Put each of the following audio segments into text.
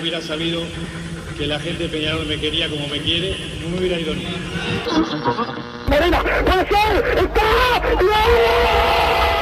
Hubiera sabido que la gente de Peñarol me quería como me quiere, no me hubiera ido ni. Morena, puede ser, está, No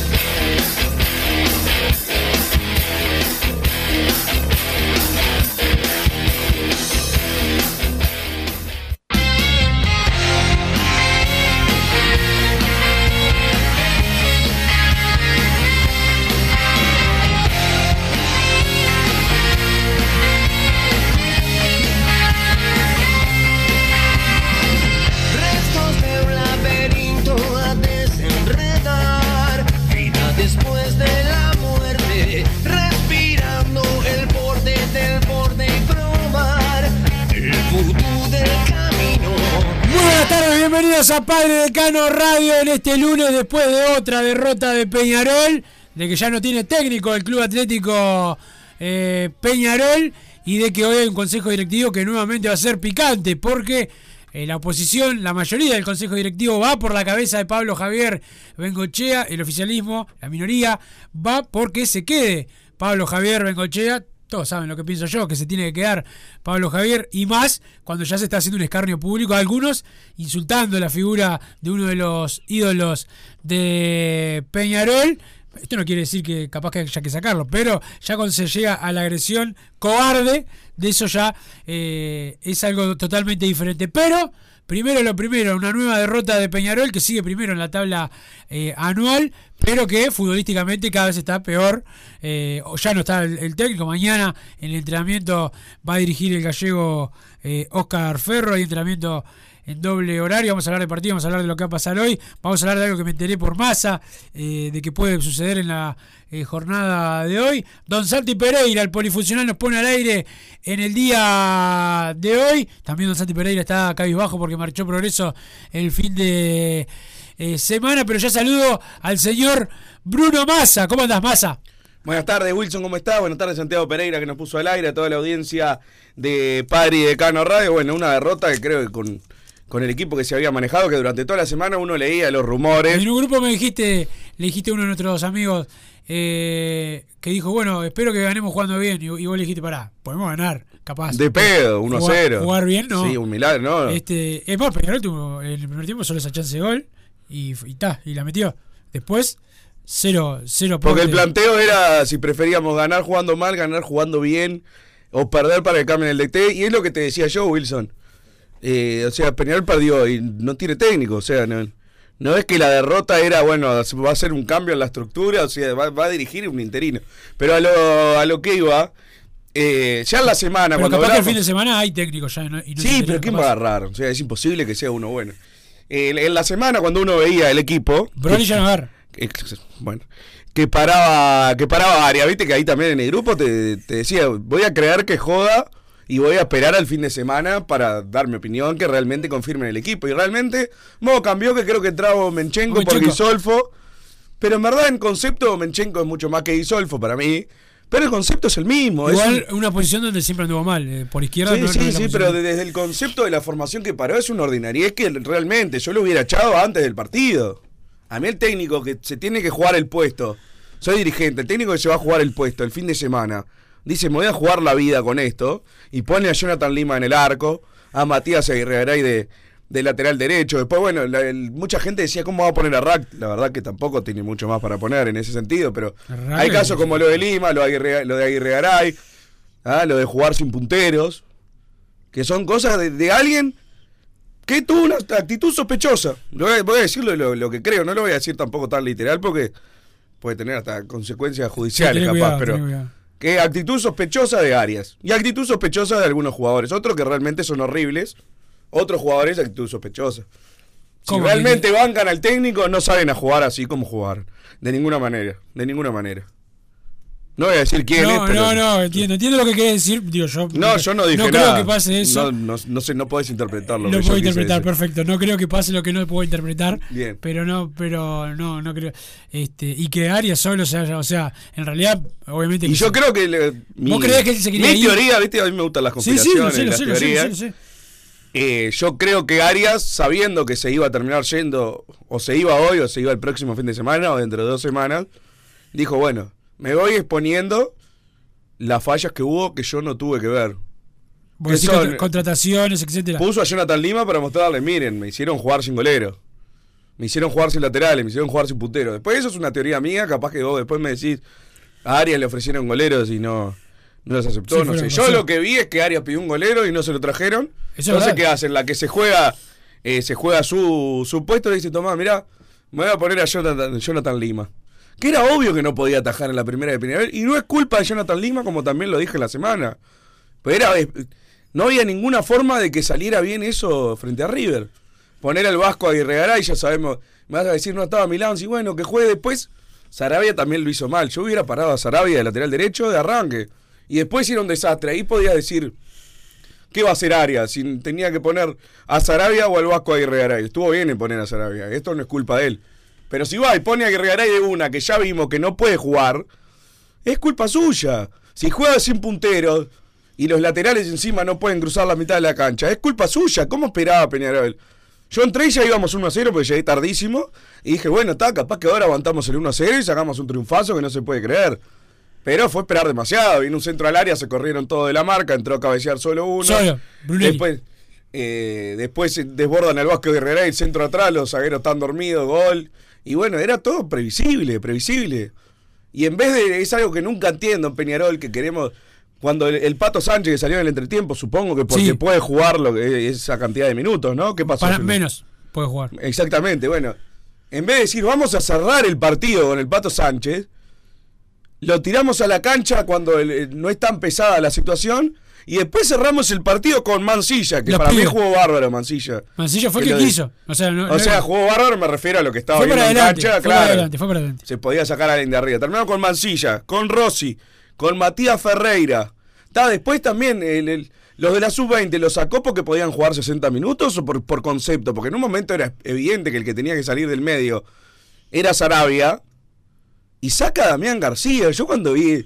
A Padre Decano Radio en este lunes después de otra derrota de Peñarol, de que ya no tiene técnico el Club Atlético eh, Peñarol y de que hoy hay un consejo directivo que nuevamente va a ser picante porque eh, la oposición, la mayoría del consejo directivo va por la cabeza de Pablo Javier Bengochea, el oficialismo, la minoría, va porque se quede Pablo Javier Bengochea, todos saben lo que pienso yo, que se tiene que quedar Pablo Javier y más cuando ya se está haciendo un escarnio público, algunos insultando la figura de uno de los ídolos de Peñarol. Esto no quiere decir que capaz que haya que sacarlo, pero ya cuando se llega a la agresión cobarde, de eso ya eh, es algo totalmente diferente. Pero, primero lo primero, una nueva derrota de Peñarol que sigue primero en la tabla eh, anual, pero que futbolísticamente cada vez está peor. Eh, ya no está el, técnico. Mañana en el entrenamiento va a dirigir el gallego eh, Oscar Ferro. Hay entrenamiento en doble horario. Vamos a hablar de partido, vamos a hablar de lo que va a pasar hoy. Vamos a hablar de algo que me enteré por masa, eh, de que puede suceder en la eh, jornada de hoy. Don Santi Pereira, el polifuncional, nos pone al aire en el día de hoy. También Don Santi Pereira está cabizbajo porque marchó progreso el fin de eh, semana. Pero ya saludo al señor Bruno Massa. ¿Cómo andas, Massa? Buenas tardes, Wilson, ¿cómo estás? Buenas tardes, Santiago Pereira, que nos puso al aire, a toda la audiencia de Padre y Decano Radio. Bueno, una derrota que creo que con, con el equipo que se había manejado, que durante toda la semana uno leía los rumores. En un grupo me dijiste, le dijiste a uno de nuestros amigos eh, que dijo, bueno, espero que ganemos jugando bien. Y, y vos le dijiste, pará, podemos ganar, capaz. De pedo, 1 a Jugar- 0. Jugar bien, no. Sí, un milagro, ¿no? Este, es más, Peñarol tuvo en el primer tiempo solo esa chance de gol y, y ta, y la metió. Después, cero, cero Porque el planteo era si preferíamos ganar jugando mal, ganar jugando bien, o perder para que cambien el DT. Y es lo que te decía yo, Wilson. Eh, o sea, Peñarol perdió y no tiene técnico. O sea, no, no es que la derrota era, bueno, va a hacer un cambio en la estructura, o sea, va, va a dirigir un interino. Pero a lo, a lo que iba, eh, ya en la semana, Pero cuando capaz que el fin de semana hay técnicos ya. y no- Sí, pero ¿quién capaz. va a agarrar? O sea, es imposible que sea uno bueno. Eh, en la semana, cuando uno veía el equipo. Broly ya no agarra. Bueno, que paraba, que paraba área, viste que ahí también en el grupo te, te decía, voy a creer que joda y voy a esperar al fin de semana para dar mi opinión que realmente confirmen el equipo. Y realmente, modo cambió que creo que entraba Menchenko por. Guisolfo. Pero en verdad, en concepto, Menchenko es mucho más que Guisolfo para mí. Pero el concepto es el mismo. es Igual un- una posición donde siempre anduvo mal. eh, por izquierda Sí, no, sí, sí, posición. pero de- desde el concepto de la formación que paró es una ordinariedad que realmente yo lo hubiera echado antes del partido. A mí el técnico que se tiene que jugar el puesto, soy dirigente, el técnico que se va a jugar el puesto el fin de semana, dice, me voy a jugar la vida con esto, y pone a Jonathan Lima en el arco, a Matías Aguirre de, de lateral derecho. Después, bueno, la- el- mucha gente decía, ¿cómo va a poner a Rack? La verdad que tampoco tiene mucho más para poner en ese sentido, pero hay casos como lo de Lima, lo de Aguirre, lo de ah, lo de jugar sin punteros que son cosas de, de alguien que tuvo una actitud sospechosa. Lo voy, a, voy a decirlo lo, lo que creo, no lo voy a decir tampoco tan literal porque puede tener hasta consecuencias judiciales capaz, cuidado, pero. Que actitud sospechosa de Arias y actitud sospechosa de algunos jugadores, otros que realmente son horribles, otros jugadores actitud sospechosa. Si realmente bancan al técnico, no saben a jugar así como jugar. De ninguna manera, de ninguna manera. No voy a decir quién es, No, pero... no, no, entiendo, entiendo lo que querés decir. Digo, yo No, yo no dije no nada. creo que pase eso. No, no, no sé, no podés interpretarlo. Lo puedo interpretar, perfecto. No creo que pase lo que no puedo interpretar. Bien. Pero no, pero no, no creo. Este, y que Arias solo se haya, o sea, en realidad, obviamente. Y que yo se- creo que... le- mi, ¿Vos creés que él se quería Mi ir? teoría, viste, a mí me gustan las Sí, sí, lo conspiraciones, sé, lo sé. Eh, yo creo que Arias, sabiendo que se iba a terminar yendo, o se iba hoy, o se iba el próximo fin de semana, o dentro de dos semanas, dijo, bueno, me voy exponiendo las fallas que hubo que yo no tuve que ver. Que son- contra- contrataciones, etcétera. Puso a Jonathan Lima para mostrarle, miren, me hicieron jugar sin golero. Me hicieron jugar sin laterales, me hicieron jugar sin puntero. Después eso es una teoría mía, capaz que vos después me decís, a Arias le ofrecieron goleros y no, no los aceptó, Sí, no sé. Yo lo que vi es que Arias pidió un golero y no se lo trajeron. Eso es Entonces. ¿qué hacen? La que se juega, eh, se juega su, su puesto y dice, Tomás, mirá, me voy a poner a Jonathan, Jonathan Lima. Que era obvio que no podía atajar en la primera de Peñarol. Y no es culpa de Jonathan Lima, como también lo dije la semana. Pero era, no había ninguna forma de que saliera bien eso frente a River. Poner al Vasco a Garay, ya sabemos. Me vas a decir, no estaba Milán, sí, bueno, que juegue después. Sarabia también lo hizo mal. Yo hubiera parado a Sarabia de lateral derecho de arranque. Y después era un desastre. Ahí podía decir, ¿qué va a hacer Arias? Si tenía que poner a Sarabia o al Vasco a Garay. Estuvo bien en poner a Sarabia. Esto no es culpa de él. Pero si va y pone a Garay de una que ya vimos que no puede jugar, es culpa suya. Si juega sin punteros y los laterales encima no pueden cruzar la mitad de la cancha, es culpa suya. ¿Cómo esperaba Peñarol? Yo entré y ya íbamos 1 a 0 porque llegué tardísimo. Y dije, bueno, está, capaz que ahora aguantamos el 1 a 0 y sacamos un triunfazo que no se puede creer. Pero fue esperar demasiado. Vino un centro al área, se corrieron todo de la marca, entró a cabecear solo uno. Solo. Después, eh, después desbordan el Vasco de Herrera, el centro atrás, los zagueros están dormidos, gol. Y bueno, era todo previsible, previsible. Y en vez de, es algo que nunca entiendo en Peñarol, que queremos, cuando el, el Pato Sánchez que salió en el entretiempo, supongo que porque Sí. puede jugar lo que, esa cantidad de minutos, ¿no? ¿Qué pasó? Para, menos puede jugar. Exactamente, bueno. En vez de decir, vamos a cerrar el partido con el Pato Sánchez, lo tiramos a la cancha cuando el- no es tan pesada la situación. Y después cerramos el partido con Mancilla, que Los para mí pibes. jugó bárbaro Mancilla. Mancilla fue Que el que quiso. O sea, no, O no- sea, jugó bárbaro, me refiero a lo que estaba fue viendo en cancha, fue para claro. adelante, fue para adelante. Se podía sacar a alguien de arriba. Terminamos con Mancilla, con Rossi, con Matías Ferreira. Está después también el- el- los de la sub-20 los sacó porque podían jugar 60 minutos o por, por concepto, porque en un momento era evidente que el que tenía que salir del medio era Sarabia y saca a Damián García. Yo cuando vi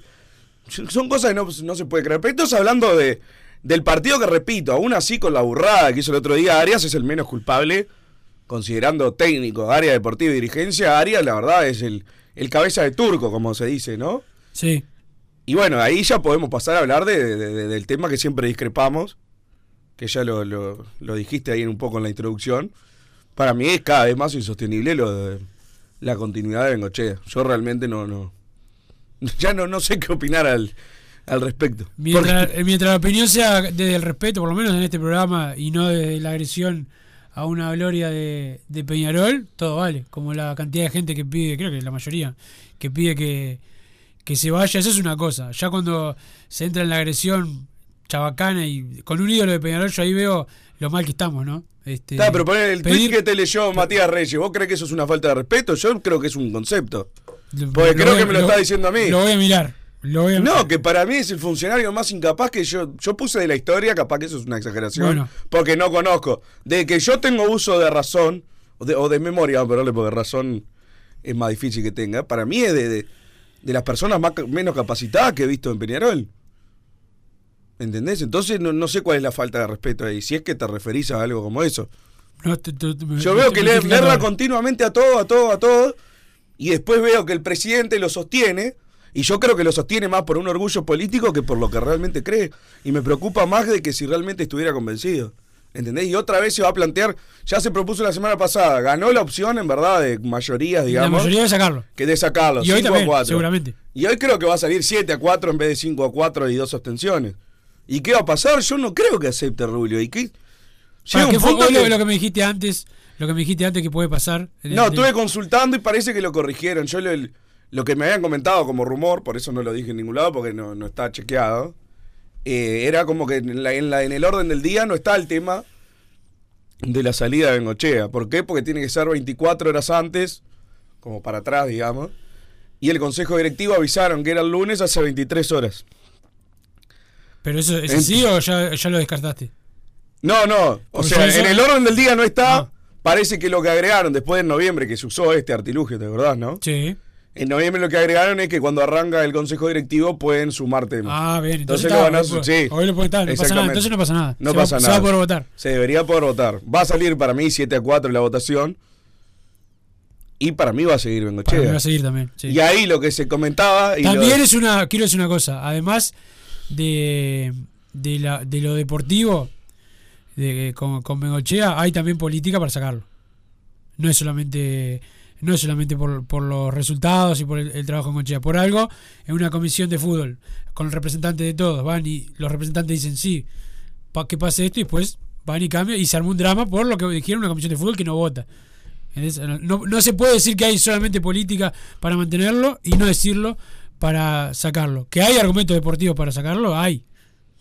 son cosas que no, no se puede creer. Pero estamos hablando de, del partido que, repito, aún así con la burrada que hizo el otro día, Arias es el menos culpable, considerando técnico, área deportiva y dirigencia. Arias, la verdad, es el, el cabeza de turco, como se dice, ¿no? Sí. Y bueno, ahí ya podemos pasar a hablar de, de- de- del tema que siempre discrepamos, que ya lo, lo- lo dijiste ahí un poco en la introducción. Para mí es cada vez más insostenible lo de la continuidad de Bengochea. Yo realmente no, no, ya no, no sé qué opinar al, al respecto. Mientras, Porque- eh, mientras la opinión sea desde el respeto, por lo menos en este programa, y no desde la agresión a una gloria de, de Peñarol, todo vale. Como la cantidad de gente que pide, creo que la mayoría, que pide que, que se vaya, eso es una cosa. Ya cuando se entra en la agresión chabacana y con un ídolo de Peñarol, yo ahí veo lo mal que estamos, ¿no? Este, Está, pero poner el tweet pedir- que te leyó Matías Reyes, ¿vos crees que eso es una falta de respeto? Yo creo que es un concepto. Porque creo voy- que me lo, está diciendo a mí. Lo voy a mirar. Lo voy a No, que para mí es el funcionario más incapaz que yo. Yo puse de la historia, capaz que eso es una exageración. Bueno. Porque no conozco. De que yo tengo uso de razón, o de, o de memoria, ponerle, porque razón es más difícil que tenga. Para mí es de, de, de las personas más, menos capacitadas que he visto en Peñarol. ¿Entendés? Entonces no, no sé cuál es la falta de respeto ahí. Si es que te referís a algo como eso. No, te- te- te- Yo veo que le, erra continuamente a todo, a todo, a todo. Y después veo que el presidente lo sostiene. Y yo creo que lo sostiene más por un orgullo político que por lo que realmente cree. Y me preocupa más de que si realmente estuviera convencido. ¿Entendés? Y otra vez se va a plantear, ya se propuso la semana pasada, ganó la opción en verdad de mayorías, La digamos, mayoría de sacarlo. que de sacarlo. Y hoy 5 a también, 4. seguramente. Y hoy creo que va a salir 7 a 4 en vez de 5 a 4 y dos abstenciones. ¿Y qué va a pasar? Yo no creo que acepte Rubio. ¿Y qué? Llega un ¿qué fue punto lo, que- lo que me dijiste antes? Lo que me dijiste antes que puede pasar. en No, estuve consultando y parece que lo corrigieron. Yo lo, lo que me habían comentado como rumor, por eso no lo dije en ningún lado porque no, no está chequeado, eh, era como que en, la- en la- en el orden del día no está el tema de la salida de Bengochea. ¿Por qué? Porque tiene que ser 24 horas antes, como para atrás, digamos. Y el consejo directivo avisaron que era el lunes hace 23 horas. ¿Pero eso es así o ya, ya lo descartaste? No, no. O Porque sea, en el orden del día no está. Ah. Parece que lo que agregaron después de noviembre, que se usó este artilugio, ¿te acordás, no? Sí. En noviembre lo que agregaron es que cuando arranca el consejo directivo pueden sumar temas. Ah, bien. Entonces, Entonces lo van a- puede- sí. hoy lo puede estar, no pasa nada. Entonces no pasa nada. No se pasa va, nada. Se va a poder votar. Se debería poder votar. Va a salir para mí 7 a 4 la votación. Y para mí va a seguir Para mí Bengochea. va a seguir también. sí. Y ahí lo que se comentaba. Y También lo- es una, quiero decir una cosa, además de, de, la, de lo deportivo, de, con, con Bengochea, hay también política para sacarlo. No es solamente no es solamente por, por los resultados y por el, trabajo en Bengochea, por algo, en una comisión de fútbol, con el representante de todos, van y los representantes dicen sí, para que pase esto y después van y cambian y se armó un drama por lo que dijeron una comisión de fútbol que no vota. No, no se puede decir que hay solamente política para mantenerlo y no decirlo para sacarlo. Que hay argumentos deportivos para sacarlo, hay.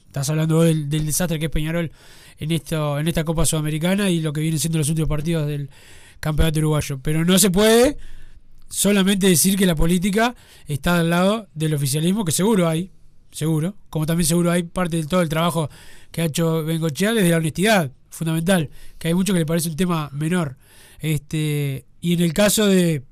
Estás hablando del, del desastre que es Peñarol en esto en esta Copa Sudamericana y lo que vienen siendo los últimos partidos del campeonato uruguayo. Pero no se puede solamente decir que la política está al lado del oficialismo, que seguro hay, seguro, como también seguro hay parte de todo el trabajo que ha hecho Bengochea desde la honestidad, fundamental, que hay mucho que le parece un tema menor. Este, y en el caso de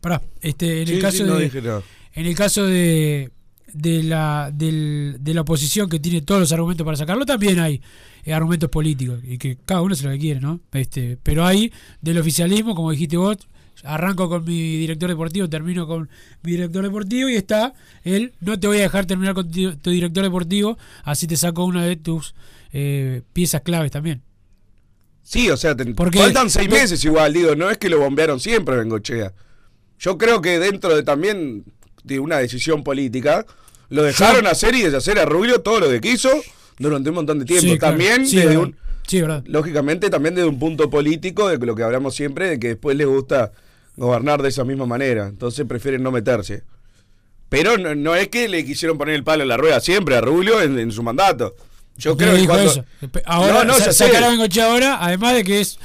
pará, este en Sí, el sí, caso no de en el caso de de la del- de la oposición que tiene todos los argumentos para sacarlo también hay eh, argumentos políticos y que cada uno hace lo que quiere no este pero hay del oficialismo como dijiste vos arranco con mi director deportivo termino con mi director deportivo y está él no te voy a dejar terminar con tu, tu director deportivo así te saco una de tus eh, piezas claves también Sí, o sea, te- Porque- faltan seis meses igual, digo, no es que lo bombearon siempre Bengochea. Yo creo que dentro de también de una decisión política, lo dejaron hacer y deshacer a Rubio todo lo que quiso durante un montón de tiempo. Sí, claro. También Sí, desde un, sí lógicamente también desde un punto político de lo que hablamos siempre, de que después les gusta gobernar de esa misma manera, entonces prefieren no meterse. Pero no, no es que le quisieron poner el palo en la rueda siempre a Rubio en, en su mandato. Yo creo que cuando... eso. Ahora, No, no, sa- sacar a Bengochea ahora, además de que es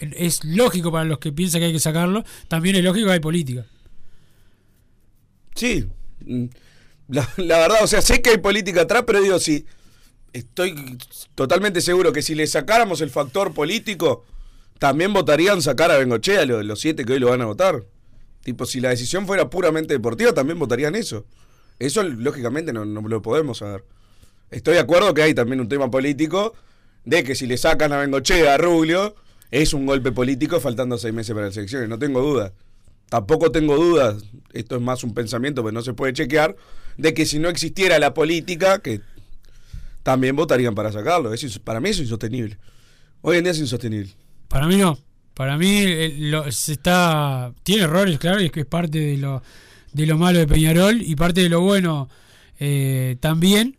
es lógico para los que piensan que hay que sacarlo, también es lógico que hay política. Sí, mm, la, la verdad, o sea, sé que hay política atrás, pero digo, sí, estoy totalmente seguro que si le sacáramos el factor político, también votarían sacar a Bengochea, los, los siete que hoy lo van a votar. Tipo, si la decisión fuera puramente deportiva, también votarían eso. Eso, lógicamente, no, lo podemos saber. Estoy de acuerdo que hay también un tema político de que si le sacan a Bengochea a Rubio, es un golpe político faltando seis meses para las elecciones, no tengo duda. Tampoco tengo dudas, esto es más un pensamiento, pero no se puede chequear, de que si no existiera la política, que también votarían para sacarlo. Es para mí es insostenible. Hoy en día es insostenible. Para mí no. Para mí eh, lo- se está tiene errores, claro, y es que es parte de lo de lo malo de Peñarol y parte de lo bueno eh, también.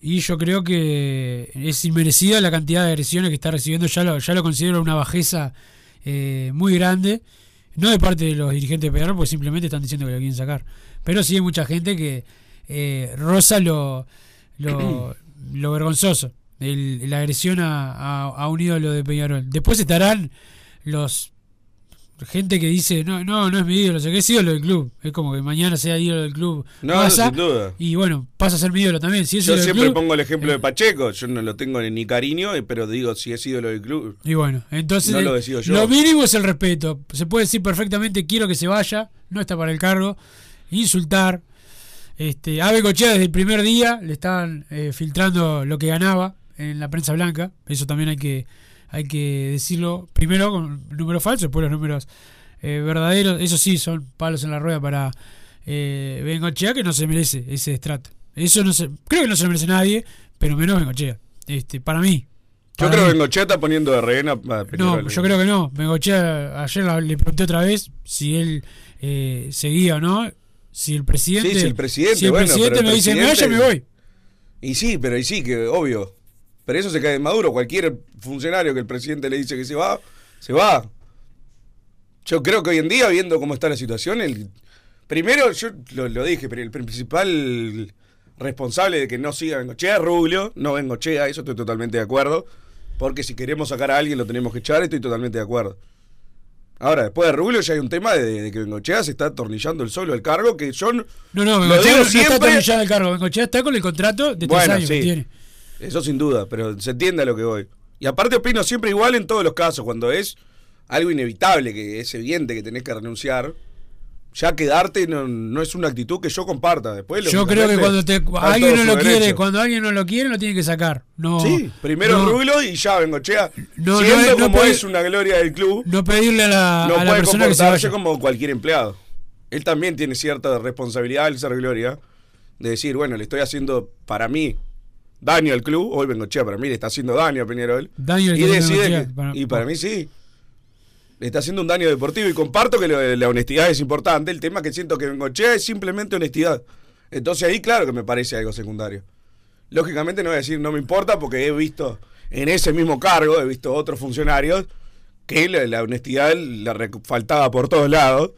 Y yo creo que es inmerecida la cantidad de agresiones que está recibiendo. Ya lo, ya lo considero una bajeza eh, muy grande. No de parte de los dirigentes de Peñarol, porque simplemente están diciendo que lo quieren sacar. Pero sí hay mucha gente que eh, roza lo, lo, lo vergonzoso. el- la agresión a, a- a un ídolo de Peñarol. Después estarán los gente que dice, no, no, no es mi ídolo, o sea, que es ídolo del club. Es como que mañana sea ídolo del club. No, pasa, sin duda. Y bueno, pasa a ser mi ídolo también. Si es Yo ídolo del siempre club, pongo el ejemplo eh, de Pacheco, yo no lo tengo ni cariño, eh, pero digo, si he sido lo del club. Y bueno, entonces No lo eh, decido yo. lo mínimo es el respeto. Se puede decir perfectamente quiero que se vaya, no está para el cargo, insultar. Este, Ave Cochea desde el primer día le estaban eh, filtrando lo que ganaba en la prensa blanca. Eso también hay que hay que decirlo primero con números falsos, después los números eh, verdaderos. Eso sí son palos en la rueda para eh, Bengochea que no se merece ese estrato. Eso no se, creo que no se lo merece nadie, pero menos Bengochea. Este, para mí. Yo creo mí. que Bengochea está poniendo de rehén a, No, yo creo que no. Bengochea, ayer le pregunté otra vez si él eh, seguía o no. Si el presidente. Sí, si el presidente, si el bueno, presidente me dice, presidente- vaya, me voy. Y sí, pero y sí, que obvio. Pero eso se cae de Maduro. Cualquier funcionario que el presidente le dice que se va, se va. Yo creo que hoy en día, viendo cómo está la situación, el primero, yo lo, lo dije, pero el principal responsable de que no siga Bengochea es Rubio, no Bengochea, eso estoy totalmente de acuerdo. Porque si queremos sacar a alguien lo tenemos que echar, estoy totalmente de acuerdo. Ahora, después de Rubio ya hay un tema de, de que Bengochea se está atornillando el solo el cargo, que yo no, No, Bengochea no, no está siempre- atornillado el cargo. Bengochea está con el contrato de tres Bueno, años que sí. tiene. Eso sin duda, pero se entiende a lo que voy. Y aparte opino siempre igual en todos los casos, cuando es algo inevitable, que es evidente que tenés que renunciar, ya quedarte no, no es una actitud que yo comparta. Después, Yo creo que cuando te, alguien no lo quiere, cuando alguien no lo quiere, lo tiene que sacar. No, Sí, primero no, Rubio y ya Bengochea. No, no siendo no como es una gloria del club, no pedirle a la, no a la puede persona que se comportarse vaya. como cualquier empleado. Él también tiene cierta responsabilidad al ser gloria de decir, bueno, le estoy haciendo para mí daño al club. Hoy Bengochea para mí le está haciendo daño a Peñarol. Daño y decide Bengochea, para- y para mí sí. Le está haciendo un daño deportivo y comparto que lo la honestidad es importante. El tema que siento que Bengochea es simplemente honestidad. Entonces ahí claro que me parece algo secundario. Lógicamente no voy a decir no me importa porque he visto en ese mismo cargo, he visto otros funcionarios que la, la honestidad la faltaba por todos lados,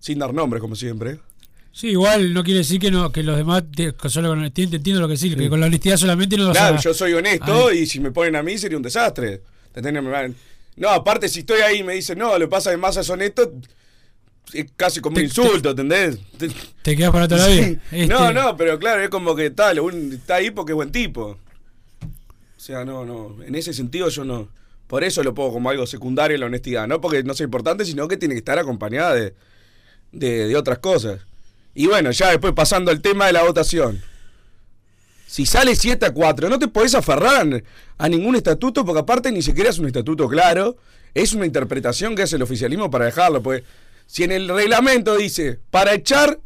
sin dar nombres como siempre. Sí, igual no quiere decir que no que los demás te- solo con honestidad te entiendo lo que sí, que con la honestidad solamente no Claro, a yo soy honesto y si me ponen a mí sería un desastre. ¿Entendés? No, aparte si estoy ahí y me dicen, no, lo pasa es que Massa es honesto, es casi como un Te- insulto, ¿entendés? Te- te quedas para toda la vida. Este, No, no, pero claro, es como que tal, un- está ahí porque es buen tipo. O sea, no, no, en ese sentido yo no. Por eso lo pongo como algo secundario la honestidad, no porque no sea importante, sino que tiene que estar acompañada de, de, de otras cosas. Y bueno, ya después pasando al tema de la votación. Si sale 7 a 4, no te podés aferrar a, ningún estatuto, porque aparte ni siquiera es un estatuto claro, es una interpretación que hace el oficialismo para dejarlo. Pues si en el reglamento dice, para echar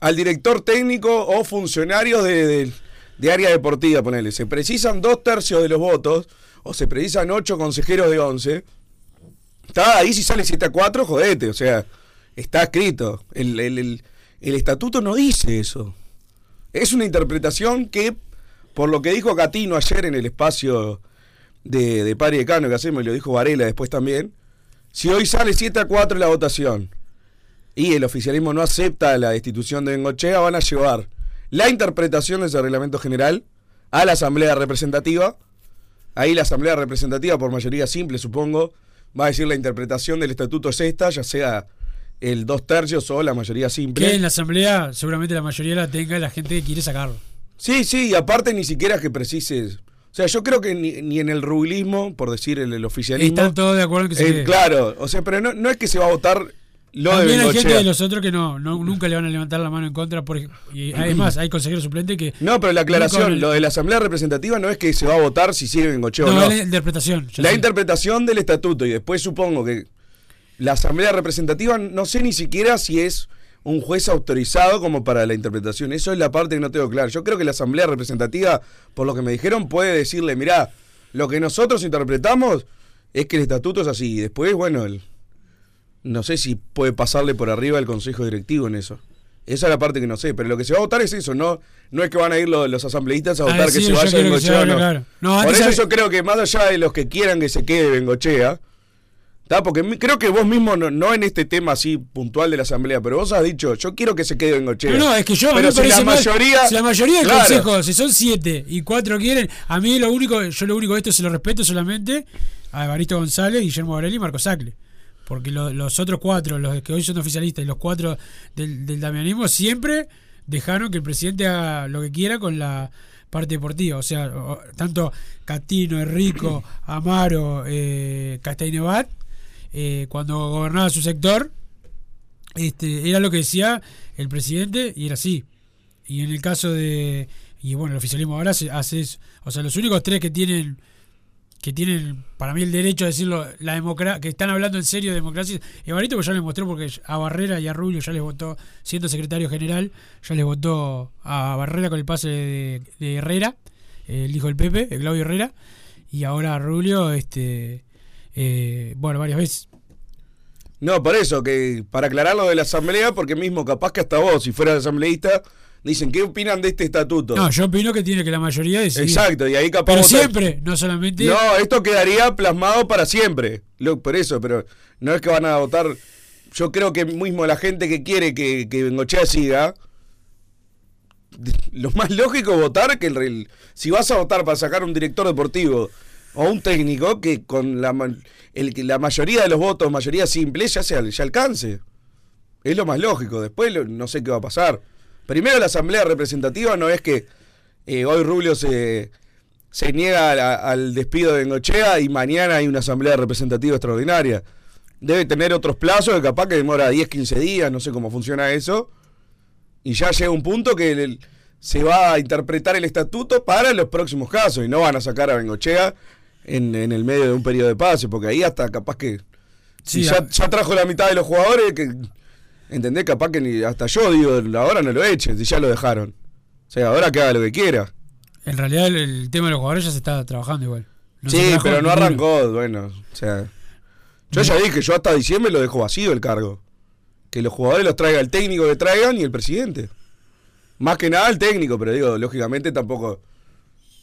al director técnico o funcionarios de, de- área deportiva, ponele, se precisan dos tercios de los votos, o se precisan ocho consejeros de 11, está ahí si sale 7 a 4, jodete, o sea, está escrito. El- el- el estatuto no dice eso. Es una interpretación que, por lo que dijo Catino ayer en el espacio de, de Padre y Decano que hacemos, y lo dijo Varela después también, si hoy sale 7 a 4 la votación y el oficialismo no acepta la destitución de Bengochea, van a llevar la interpretación de ese reglamento general a la Asamblea Representativa. Ahí la Asamblea Representativa, por mayoría simple, supongo, va a decir la interpretación del estatuto es esta, ya sea el dos tercios o la mayoría simple. que en la asamblea seguramente la mayoría la tenga la gente que quiere sacarlo. Sí, sí, y aparte ni siquiera que precises. O sea, yo creo que ni, ni en el rubilismo, por decir el, el oficialismo. Están todos de acuerdo en que se eh, claro, o sea, pero no, no es que se va a votar lo de También hay gente de los otros que no, no nunca le van a levantar la mano en contra. Por, ej- y además, hay consejeros suplentes que. No, pero la aclaración, lo de la Asamblea Representativa no es que se va a votar si sigue Bengochea o No, no. es la interpretación. La sé. interpretación del estatuto y después supongo que la Asamblea Representativa no sé ni siquiera si es un juez autorizado como para la interpretación. Eso es la parte que no tengo claro. Yo creo que la Asamblea Representativa, por lo que me dijeron, puede decirle, mirá, lo que nosotros interpretamos es que el estatuto es así. Y después, bueno, el- no sé si puede pasarle por arriba el Consejo Directivo en eso. Esa es la parte que no sé, pero lo que se va a votar es eso, no, no es que van a ir los, los asambleístas a A votar que se vaya quiero que se Bengochea vaya, no. claro. No, Por eso sabe- yo creo que más allá de los que quieran que se quede Bengochea, ¿tá? porque creo que vos mismo, no, no en este tema así puntual de la asamblea, pero vos has dicho, yo quiero que se quede Bengochea. No, no, es que yo pero me si la mal, mayoría, si la mayoría del Claro. consejo, si son siete y cuatro quieren, a mí lo único, yo lo único de esto se lo respeto solamente a Evaristo González, Guillermo Borelli y Marco Sacle. Porque lo- los otros cuatro, los que hoy son oficialistas y los cuatro del, del damianismo, siempre dejaron que el presidente haga lo que quiera con la parte deportiva. O sea, tanto Catino, Enrico, Amaro, eh, Castainebat, eh, cuando gobernaba su sector, este, era lo que decía el presidente y era así. Y en el caso de. Y bueno, el oficialismo ahora hace, hace eso. O sea, los únicos tres que tienen. Que tienen, para mí, el derecho a decirlo, la democracia, que están hablando en serio de democracia. Evarito, pues ya les mostró, porque a Barrera y a Rubio ya les votó, siendo secretario general, ya les votó a Barrera con el pase de, de Herrera, el hijo del Pepe, el Claudio Herrera, y ahora a Rubio, este. Eh, bueno, varias veces. No, por eso, que para aclarar lo de la asamblea, porque mismo capaz que hasta vos, si fueras asambleísta, Dicen, ¿qué opinan de este estatuto? No, yo opino que tiene que la mayoría decidir. Exacto, y ahí capaz Pero siempre, no solamente. No, esto quedaría plasmado para siempre. Lo- por eso, pero no es que van a votar. Yo creo que mismo la gente que quiere que, que Bengochea siga, lo más lógico es votar que el, el- si vas a votar para sacar un director deportivo o un técnico, que con la, el, la mayoría de los votos, mayoría simple, ya, se, ya alcance. Es lo más lógico. Después no sé qué va a pasar. Primero la asamblea representativa no es que eh, hoy Rubio se, se niega al despido de Bengochea y mañana hay una asamblea representativa extraordinaria. Debe tener otros plazos que capaz que demora 10, 15 días, no sé cómo funciona eso. Y ya llega un punto que se va a interpretar el estatuto para los próximos casos y no van a sacar a Bengochea en, en el medio de un periodo de pase, porque ahí hasta capaz que... Si ya, a- ya trajo la mitad de los jugadores, que ¿entendés? Capaz que ni, hasta yo digo, ahora no lo echen, si ya lo dejaron. O sea, ahora que haga lo que quiera. En realidad, el, el tema de los jugadores ya se está trabajando igual. No sí, pero no arrancó, bueno, o sea... Yo ya dije, yo hasta diciembre lo dejo vacío el cargo. Que los jugadores los traiga el técnico que traigan y el presidente. Más que nada el técnico, pero digo, lógicamente tampoco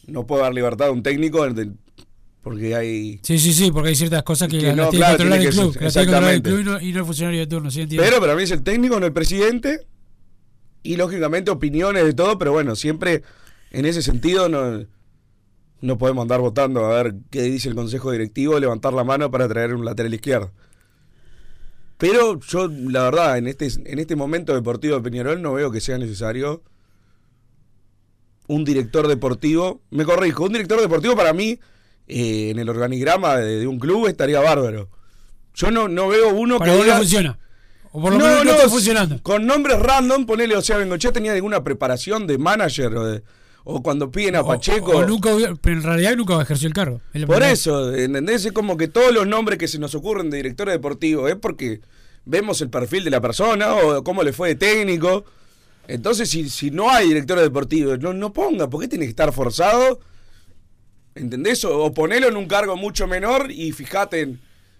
no puedo dar libertad a un técnico porque hay... Sí, sí, sí, porque hay ciertas cosas que, Que las no, tiene claro, que controlar tiene el que club. ser- que las tiene que controlar el club y no, y no el funcionario de turno, ¿sí? Pero para mí es el técnico, no el presidente. Y lógicamente opiniones de todo, pero bueno, siempre en ese sentido no, no podemos andar votando a ver qué dice el consejo directivo, levantar la mano para traer un lateral izquierdo. Pero yo, la verdad, en este, en este momento deportivo de Peñarol no veo que sea necesario un director deportivo. Me corrijo, un director deportivo para mí, eh, en el organigrama de, de un club, estaría bárbaro. Yo no, no veo uno Para que vos no diga- funciona. O por lo menos no, está funcionando. con nombres random, ponele, o sea, Bengochea tenía alguna preparación de manager o, de- o cuando piden a Pacheco. O, nunca, hubiera- pero en realidad nunca ejerció el cargo. Por eso, ¿entendés? Es como que todos los nombres que se nos ocurren de director deportivo es porque vemos el perfil de la persona o cómo le fue de técnico. Entonces, si, si no hay director deportivo, no, no ponga, ¿por qué tiene que estar forzado? ¿Entendés? O, o ponelo en un cargo mucho menor y fíjate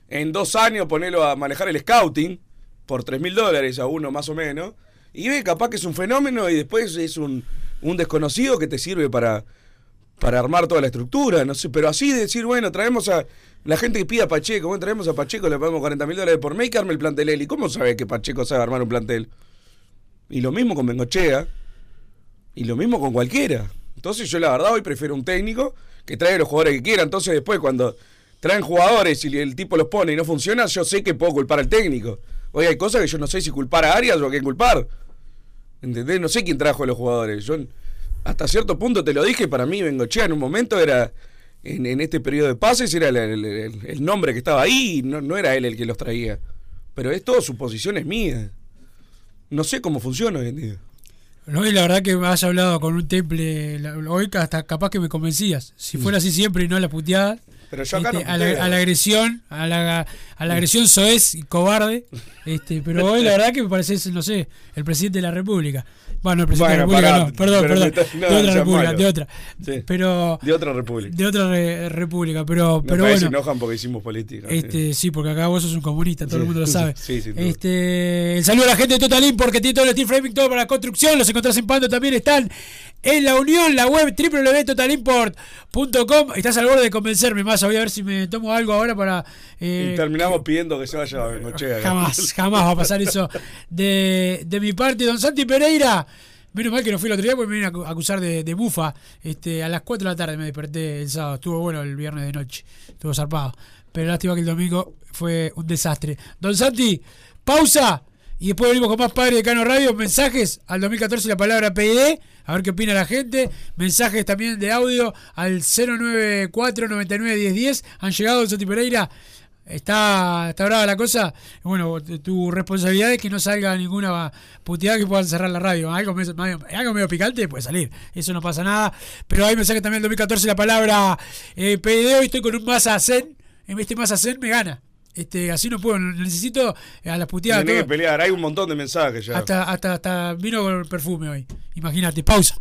en, dos años ponelo a manejar el scouting por tres mil dólares a uno más o menos. Y ve capaz que es un fenómeno y después es un, un desconocido que te sirve para, para armar toda la estructura. No sé, pero así de decir, bueno, traemos a la gente que pida a Pacheco, bueno, traemos a Pacheco, le pagamos 40 mil dólares por mes y que arme el plantel. ¿Y cómo sabe que Pacheco sabe armar un plantel? Y lo mismo con Bengochea. Y lo mismo con cualquiera. Entonces yo la verdad hoy prefiero un técnico que traiga los jugadores que quiera. Entonces después cuando traen jugadores y el tipo los pone y no funciona, yo sé que puedo culpar al técnico. Hoy hay cosas que yo no sé si culpar a Arias o a quién culpar. ¿Entendés? No sé quién trajo a los jugadores. Yo hasta cierto punto te lo dije, para mí Bengochea en un momento era, en, en este periodo de pases, era el, el- nombre que estaba ahí no, no era él el que los traía. Pero es todo suposiciones mías. No sé cómo funciona hoy en día. No, y la verdad que me has hablado con un temple. Hoy hasta capaz que me convencías. Si fuera así siempre y no a la puteada. Pero yo acá no este, a, la, a la agresión, a la, a la agresión soez y cobarde. Este, pero hoy la verdad que me pareces, no sé, el presidente de la República. Bueno, el presidente Bueno, de la República pará, no, perdón, perdón. me estás- no, de otra república, malo. de otra. Sí. Pero De otra república. de otra re- república, pero, Me pero bueno. enojan porque hicimos política. Este, sí, porque acá vos sos un comunista, todo el Sí. mundo lo sabe. Sí, este, el saludo a la gente de Total Import que tiene todo el steel framing, todo para la construcción. Los encontrás en Pando, también están en la Unión, la web www.totalimport.com. Estás al borde de convencerme más. Voy a ver si me tomo algo ahora para. eh, y terminamos pidiendo que se vaya a Bengochea. Jamás, jamás va a pasar eso de, de mi parte. Don Santi Pereira, menos mal que no fui el otro día porque me vienen a acu- acusar de, de bufa. Este, a las 4 de la tarde me desperté el sábado. Estuvo bueno el viernes de noche. Estuvo zarpado. Pero lástima que el domingo fue un desastre. Don Santi, pausa. Y después venimos con más Padre de Cano Radio. Mensajes al 2014 la palabra PID. A ver qué opina la gente. Mensajes también de audio al 094 99 10 10. Han llegado, Santi Pereira. Está, está brava la cosa. Bueno, tu- responsabilidad es que no salga ninguna puteada que puedan cerrar la radio. Algo medio, algo medio picante puede salir. Eso no pasa nada. Pero hay mensaje también el 2014 la palabra eh, PID. Hoy estoy con un Massa Zen. Este Massa Zen me gana. Este, así no puedo. Necesito a las puteadas. Tenés que pelear, hay un montón de mensajes ya. Hasta, hasta, hasta vino con el perfume hoy. Imagínate. Pausa.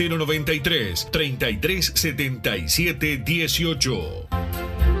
093 33 77 18.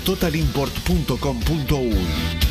www.totalimport.com.uy.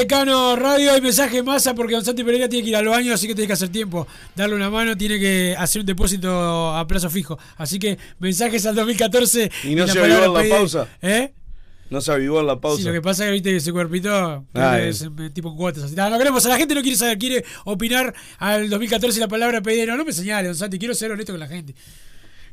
Decano Radio. Hay mensaje masa porque Don Santi Pereira tiene que ir al baño, así que tiene que hacer tiempo. Darle una mano, tiene que hacer un depósito a plazo fijo. Así que mensajes al 2014. Y no se avivó en la pausa. ¿Eh? No se avivó en la pausa. Sí, lo que pasa es que viste que ese cuerpito Ah, es, eh, tipo cuotas. así. No, no queremos, a la gente no quiere saber, quiere opinar al 2014 la palabra pedida. No, no me señale, Don Santi, quiero ser honesto con la gente.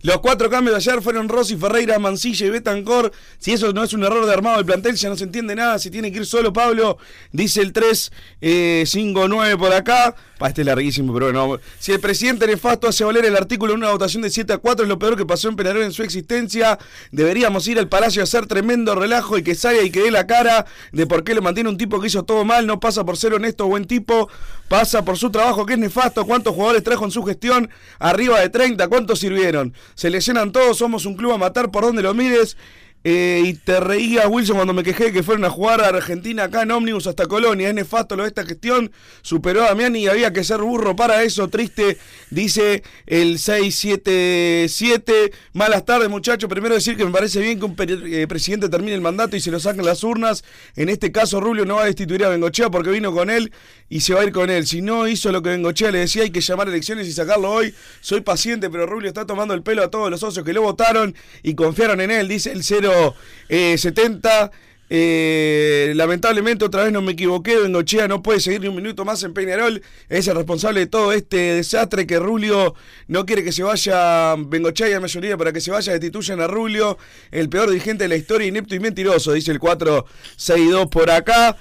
Los cuatro cambios de ayer fueron Rossi, Ferreira, Mancilla y Betancor. Si eso no es un error de armado del plantel, ya no se entiende nada. Si tiene que ir solo Pablo, dice el 3, eh, 5, 9 por acá. Pa, este es larguísimo, pero bueno. Si el presidente nefasto hace valer el artículo en una votación de 7 a 4, es lo peor que pasó en Peñarol en su existencia. Deberíamos ir al palacio a hacer tremendo relajo y que salga y que dé la cara de por qué lo mantiene un tipo que hizo todo mal. No pasa por ser honesto o buen tipo, pasa por su trabajo que es nefasto. ¿Cuántos jugadores trajo en su gestión? Arriba de 30, ¿cuántos sirvieron? Se lesionan todos, somos un club a matar por donde lo mires. Eh, y te reías, Wilson, cuando me quejé que fueron a jugar a Argentina acá en ómnibus hasta Colonia. Es nefasto lo de esta gestión. Superó a Damián y había que ser burro para eso. Triste, dice el 677. Malas tardes, muchachos. Primero decir que me parece bien que un eh, presidente termine el mandato y se lo saquen las urnas. En este caso, Rubio no va a destituir a Bengochea porque vino con él y se va a ir con él. Si no hizo lo que Bengochea le decía, hay que llamar elecciones y sacarlo hoy. Soy paciente, pero Rubio está tomando el pelo a todos los socios que lo votaron y confiaron en él, dice el 070. Eh, lamentablemente otra vez no me equivoqué, Bengochea no puede seguir ni un minuto más en Peñarol, es el responsable de todo este desastre que Rulio no quiere que se vaya Bengochea y la mayoría para que se vaya destituyan a Rulio, el peor dirigente de la historia, inepto y mentiroso, dice el 462 por acá.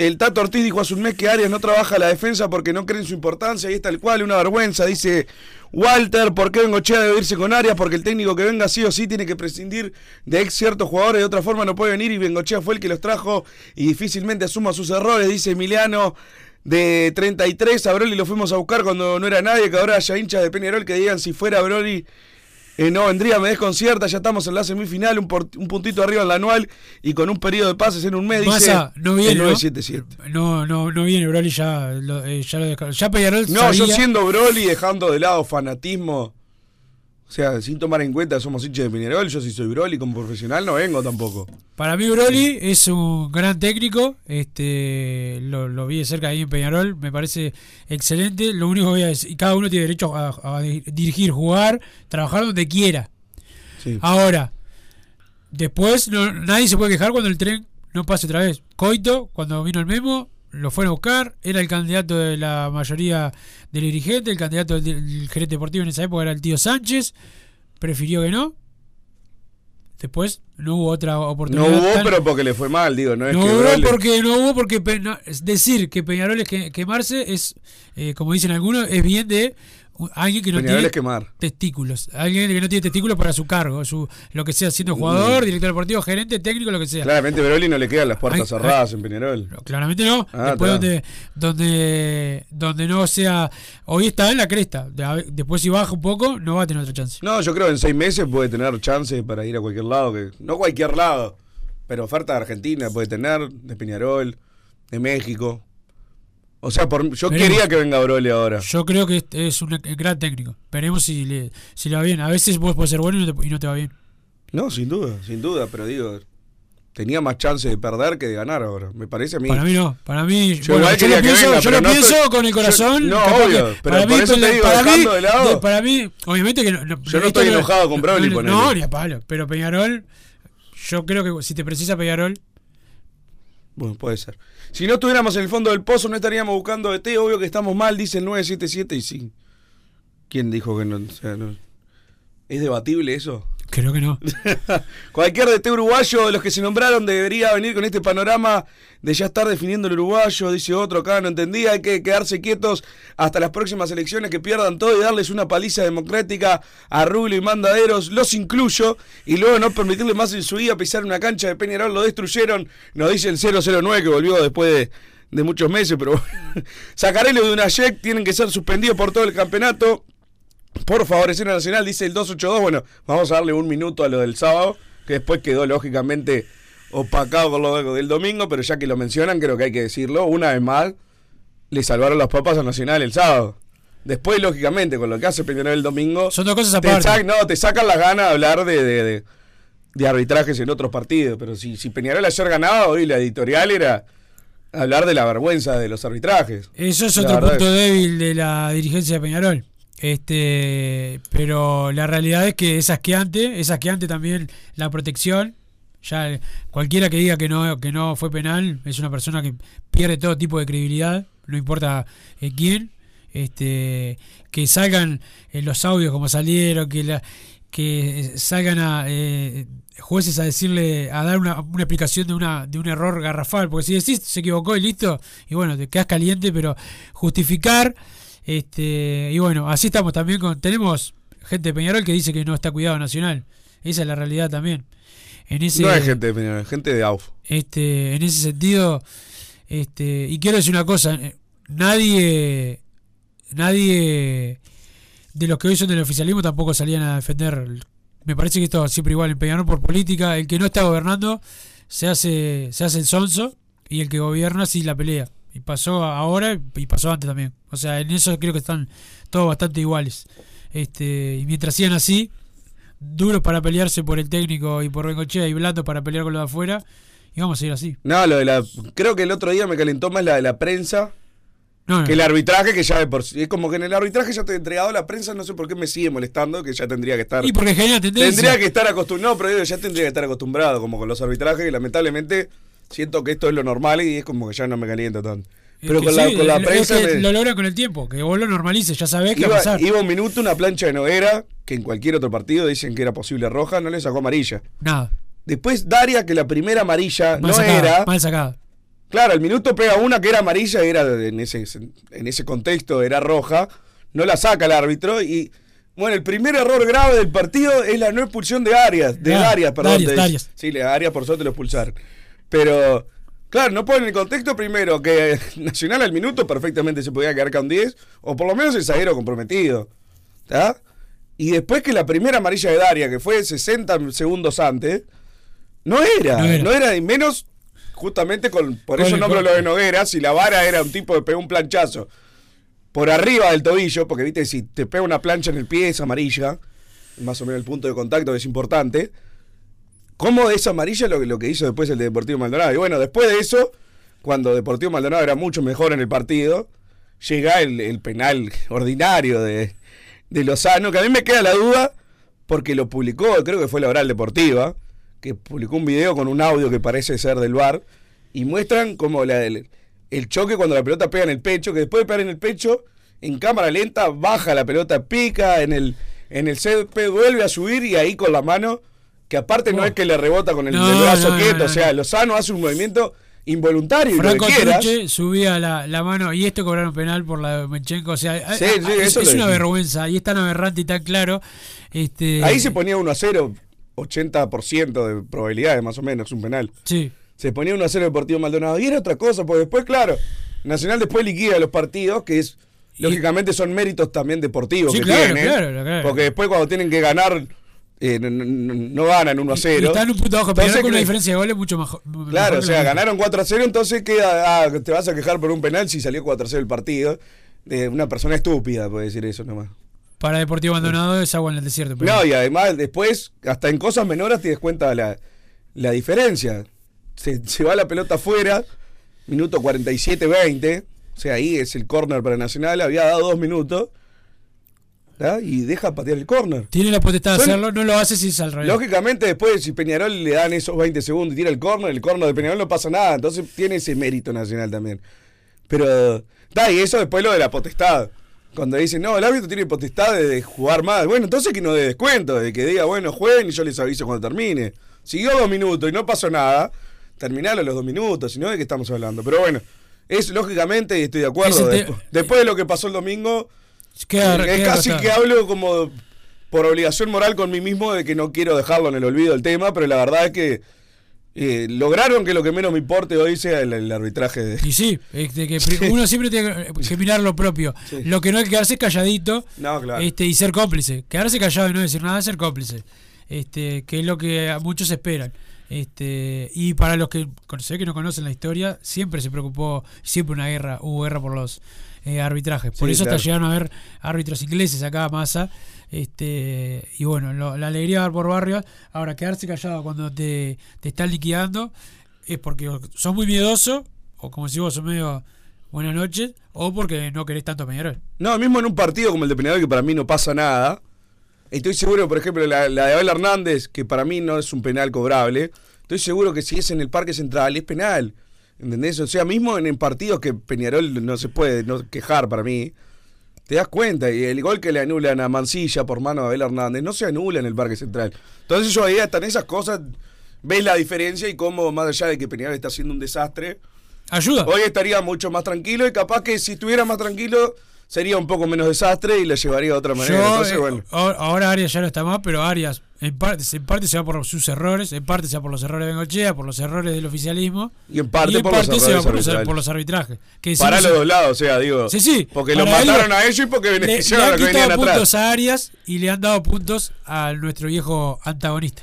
El Tato Ortiz dijo hace un mes que Arias no trabaja la defensa porque no cree en su importancia y es tal cual, una vergüenza, dice Walter, ¿por qué Bengochea debe irse con Arias? Porque el técnico que venga sí o sí tiene que prescindir de ex ciertos jugadores, de otra forma no puede venir y Bengochea fue el que los trajo y difícilmente asuma sus errores, dice Emiliano de 33, a Broly lo fuimos a buscar cuando no era nadie, que ahora haya hinchas de Peñarol que digan si fuera Broly eh, no vendría, me desconcierta, ya estamos en la semifinal, un, por- un puntito arriba en la anual y con un periodo de pases en un mes, dice Massa, no viene, el ¿no? 977. No, no, no viene Broly ya lo, eh, ya lo. Ya No, yo siendo Broly, dejando de lado fanatismo, o sea, sin tomar en cuenta somos hinchas de Peñarol, yo si soy Broly como profesional no vengo tampoco. Para mí Broly es un gran técnico, este lo, lo vi de cerca ahí en Peñarol, me parece excelente. Lo único que voy a decir, cada uno tiene derecho a, a di- dirigir, jugar, trabajar donde quiera. Sí. Ahora, después no- nadie se puede quejar cuando el tren no pase otra vez. Coito, cuando vino el memo, lo fueron a buscar, era el candidato de la mayoría del dirigente, el candidato del, gerente deportivo en esa época era el tío Sánchez, prefirió que no. Después no hubo otra No oportunidad. hubo, tan- pero porque le fue mal, digo, no es no que hubo Broly- porque no hubo porque Pe- no, es decir que Peñarol es que, quemarse es eh, como dicen algunos es bien de alguien que no Peñarol tiene quemar. testículos alguien que no tiene testículos para su cargo su lo que sea siendo jugador Mm. director deportivo gerente técnico lo que sea Claramente Broly no le quedan las puertas Ay, cerradas en Peñarol. claramente no Ah, después donde donde donde no sea hoy está en la cresta después si baja un poco no va a tener otra chance No, yo creo que en seis meses puede tener chance para ir a cualquier lado, que no cualquier lado, pero oferta de Argentina puede tener, de Peñarol, de México. O sea, por, yo Veremos. quería que venga Broly ahora. yo creo que es un gran técnico veremos si le, si le va bien a veces vos puedes ser bueno y no te, y no te va bien No, sin duda, sin duda, pero digo, tenía más chance de perder que de ganar ahora, me parece a mí. Para mí no, para mí Yo bueno, lo pienso, venga, yo pero lo no pienso estoy- con el yo- corazón. no, obvio, pero para por mí, eso te digo, para mí, de lado- de- para mí, obviamente que no, no- Yo no esto estoy no- enojado con Broly, no. No, ni a palo, pero Peñarol, yo creo que si te precisa Peñarol, Bueno, puede ser. Si no estuviéramos en el fondo del pozo, no estaríamos buscando de té. Obvio que estamos mal, dice el 977 y sí. ¿Quién dijo que no? O sea, no- ¿Es debatible eso? Creo que no. Cualquier DT uruguayo de los que se nombraron debería venir con este panorama de ya estar definiendo el uruguayo, dice otro acá, no entendía, hay que quedarse quietos hasta las próximas elecciones que pierdan todo y darles una paliza democrática a Rubio y Mandaderos, los incluyo, y luego no permitirle más en su vida pisar una cancha de Peñarol, lo destruyeron, nos dice el 009 que volvió después de, muchos meses, pero Sacarelo de una YEC tienen que ser suspendidos por todo el campeonato. Por favorecer a Nacional, dice el 282. Bueno, vamos a darle un minuto a lo del sábado, que después quedó lógicamente opacado con lo del domingo, pero ya que lo mencionan, creo que hay que decirlo. Una vez más, le salvaron las papas a Nacional el sábado. Después, lógicamente, con lo que hace Peñarol el domingo. Son dos cosas te aparte. sac- no, te sacan las ganas de hablar de, de, de- de arbitrajes en otros partidos. Pero si, si Peñarol ayer ganaba, hoy la editorial era hablar de la vergüenza de los arbitrajes. Eso es La otro punto débil de la dirigencia de Peñarol. Este, pero la realidad es que es asqueante, es asqueante también la protección. Ya cualquiera que diga que no que no fue penal es una persona que pierde todo tipo de credibilidad, no importa eh, quién. Este, que salgan eh, los audios como salieron, que la que salgan a eh, jueces a decirle, a dar una, una explicación de una de un error garrafal, porque si decís se equivocó y listo, y bueno, te quedas caliente, pero justificar, este, y bueno, así estamos también con, tenemos gente de Peñarol que dice que no está cuidado nacional, esa es la realidad también. En ese, no es gente de Peñarol, gente de AUF. este, en ese sentido, este, y quiero decir una cosa, eh, nadie, nadie de los que hoy son del oficialismo tampoco salían a defender. Me parece que esto es siempre igual en Peñarol por política. El que no está gobernando se hace, se hace el sonso y el que gobierna sí la pelea. Y pasó ahora y pasó antes también. O sea, en eso creo que están todos bastante iguales. Este, y mientras sigan así, duros para pelearse por el técnico y por Bengochea y blandos para pelear con los de afuera, y vamos a seguir así. No, lo de la. Creo que el otro día me calentó más la de la prensa. No, no. Que el arbitraje, que ya de por sí. Es como que en el arbitraje ya te he entregado la prensa, no sé por qué me sigue molestando, que ya tendría que estar. Y porque genera tendencia. Tendría que estar acostumbrado. No, pero ya tendría que estar acostumbrado, como con los arbitrajes, y lamentablemente siento que esto es lo normal y es como que ya no me calienta tanto. Es Pero que con, la, con la prensa. que me- lo logran con el tiempo, que vos lo normalices, ya sabés qué va a Iba, pasar. iba un minuto una plancha de Noguera, que en cualquier otro partido dicen que era posible roja, no le sacó amarilla. Nada. Después Daria, que la primera amarilla Mal no sacada, era. mal sacada. Claro, el minuto pega una que era amarilla, era en ese, en ese contexto era roja, no la saca el árbitro y bueno, el primer error grave del partido es la no expulsión de Arias, de Darias, perdón. Darias, de- Darias. Sí, Arias por suerte lo expulsaron. Pero claro, no ponen el contexto primero que Nacional al minuto perfectamente se podía quedar con 10 o por lo menos el zaguero comprometido. ¿Está? Y después que la primera amarilla de Daria, que fue 60 segundos antes, no era, No era. no era, y menos justamente con, por Con eso el- nombro con- lo de Noguera, si la vara era un tipo que pegó un planchazo por arriba del tobillo, porque viste, si te pega una plancha en el pie es amarilla, más o menos el punto de contacto que es importante. ¿Cómo es amarilla lo, lo que hizo después el de Deportivo Maldonado? Y bueno, después de eso, cuando Deportivo Maldonado era mucho mejor en el partido, llega el, el penal ordinario de, de Lozano, que a mí me queda la duda, porque lo publicó, creo que fue la Oral Deportiva, que publicó un video con un audio que parece ser del bar, y muestran como la- el, el choque cuando la pelota pega en el pecho, que después de pegar en el pecho, en cámara lenta, baja la pelota, pica en el, en el césped, vuelve a subir y ahí con la mano, que aparte no es que le rebota con el, No, el brazo no, quieto, no, o sea, Lozano hace un movimiento involuntario y Franco quieras. Truche subía la, la mano y esto cobraron penal por la de Menchenko. O sea, Sí, a- a- sí, es, eso es lo una vergüenza y es tan aberrante y tan claro. Este, Ahí se ponía 1 a 0, 80% de probabilidades más o menos, un penal. Sí. Se ponía 1 a 0 Deportivo Maldonado. Y era otra cosa, porque después, claro, Nacional después liquida los partidos, que es, lógicamente son méritos también deportivos Sí, que claro, tienen. claro, claro. Porque después cuando tienen que ganar, eh, no, no- no- ganan 1 a 0. Y está en un punto abajo, pero con una diferencia de goles mucho mejor. Claro, o mejor que sea, ganaron 4 a 0, entonces queda, ah, te vas a quejar por un penal si salió 4 a 0 el partido. De una persona estúpida puede decir eso nomás. Para Deportivo Abandonado es agua en el desierto. pero- No, y además después, hasta en cosas menores te das cuenta la, la diferencia. Se, se va la pelota afuera, minuto 47-20, o sea, ahí es el córner para Nacional, había dado dos minutos, ¿tá? y deja patear el córner. Tiene la potestad de hacerlo, no lo hace si es al revés. Lógicamente después si Peñarol le dan esos 20 segundos y tira el córner, el córner de Peñarol no pasa nada, entonces tiene ese mérito Nacional también. Pero, está, y eso después lo de la potestad. Cuando dicen, no, el árbitro tiene potestad de, jugar más. Bueno, entonces que no dé descuento, de que diga, bueno, jueguen y yo les aviso cuando termine. Siguió dos minutos y no pasó nada, terminalo los dos minutos, si no, ¿de qué estamos hablando? Pero bueno, es lógicamente, y estoy de acuerdo, Es el te- despu- después de lo que pasó el domingo, Queda- es queda casi que hablo como por obligación moral con mí mismo de que no quiero dejarlo en el olvido el tema, pero la verdad es que eh, lograron que lo que menos me importe hoy sea el, el arbitraje de... Y sí, este, que uno siempre tiene que mirar lo propio. Lo que no es quedarse calladito No, claro. este, y ser cómplice. Quedarse callado y no decir nada es ser cómplice. Este, que es lo que muchos esperan. Este, y para los que ve que no conocen la historia, siempre se preocupó, siempre una guerra, hubo guerra por los eh, arbitrajes. Por Sí, eso claro. hasta llegaron a ver árbitros ingleses acá a masa. Este, y bueno, lo- la alegría de dar por barrio. Ahora, quedarse callado cuando te, te están liquidando es porque o sos muy miedoso, o como si vos sos medio buenas noches, o porque no querés tanto a Peñarol. No, mismo en un partido como el de Peñarol, que para mí no pasa nada. Estoy seguro, por ejemplo, la, la de Abel Hernández, que para mí no es un penal cobrable. Estoy seguro que si es en el Parque Central, es penal. ¿Entendés? O sea, mismo en, en partidos que Peñarol no se puede no quejar para mí. Te das cuenta, y el gol que le anulan a Mancilla por mano de Abel Hernández no se anula en el Parque Central. Entonces yo ahí están esas cosas, ves la diferencia y cómo más allá de que Peñarol está haciendo un desastre, Ayuda. hoy estaría mucho más tranquilo y capaz que si estuviera más tranquilo sería un poco menos desastre y le llevaría de otra manera. Yo, Entonces, eh, bueno. ahora Arias ya no está más, pero Arias en parte, en parte se va por sus errores, en parte se va por los errores de Bengochea, por los errores del oficialismo. Y en parte por los se va por los, arbitrales. por los arbitrajes. Que Para los dos lados, o sea, digo. Sí, sí. Porque lo mataron a ellos y porque le, le beneficiaron a los que quitado venían puntos atrás. a Arias y le han dado puntos a nuestro viejo antagonista.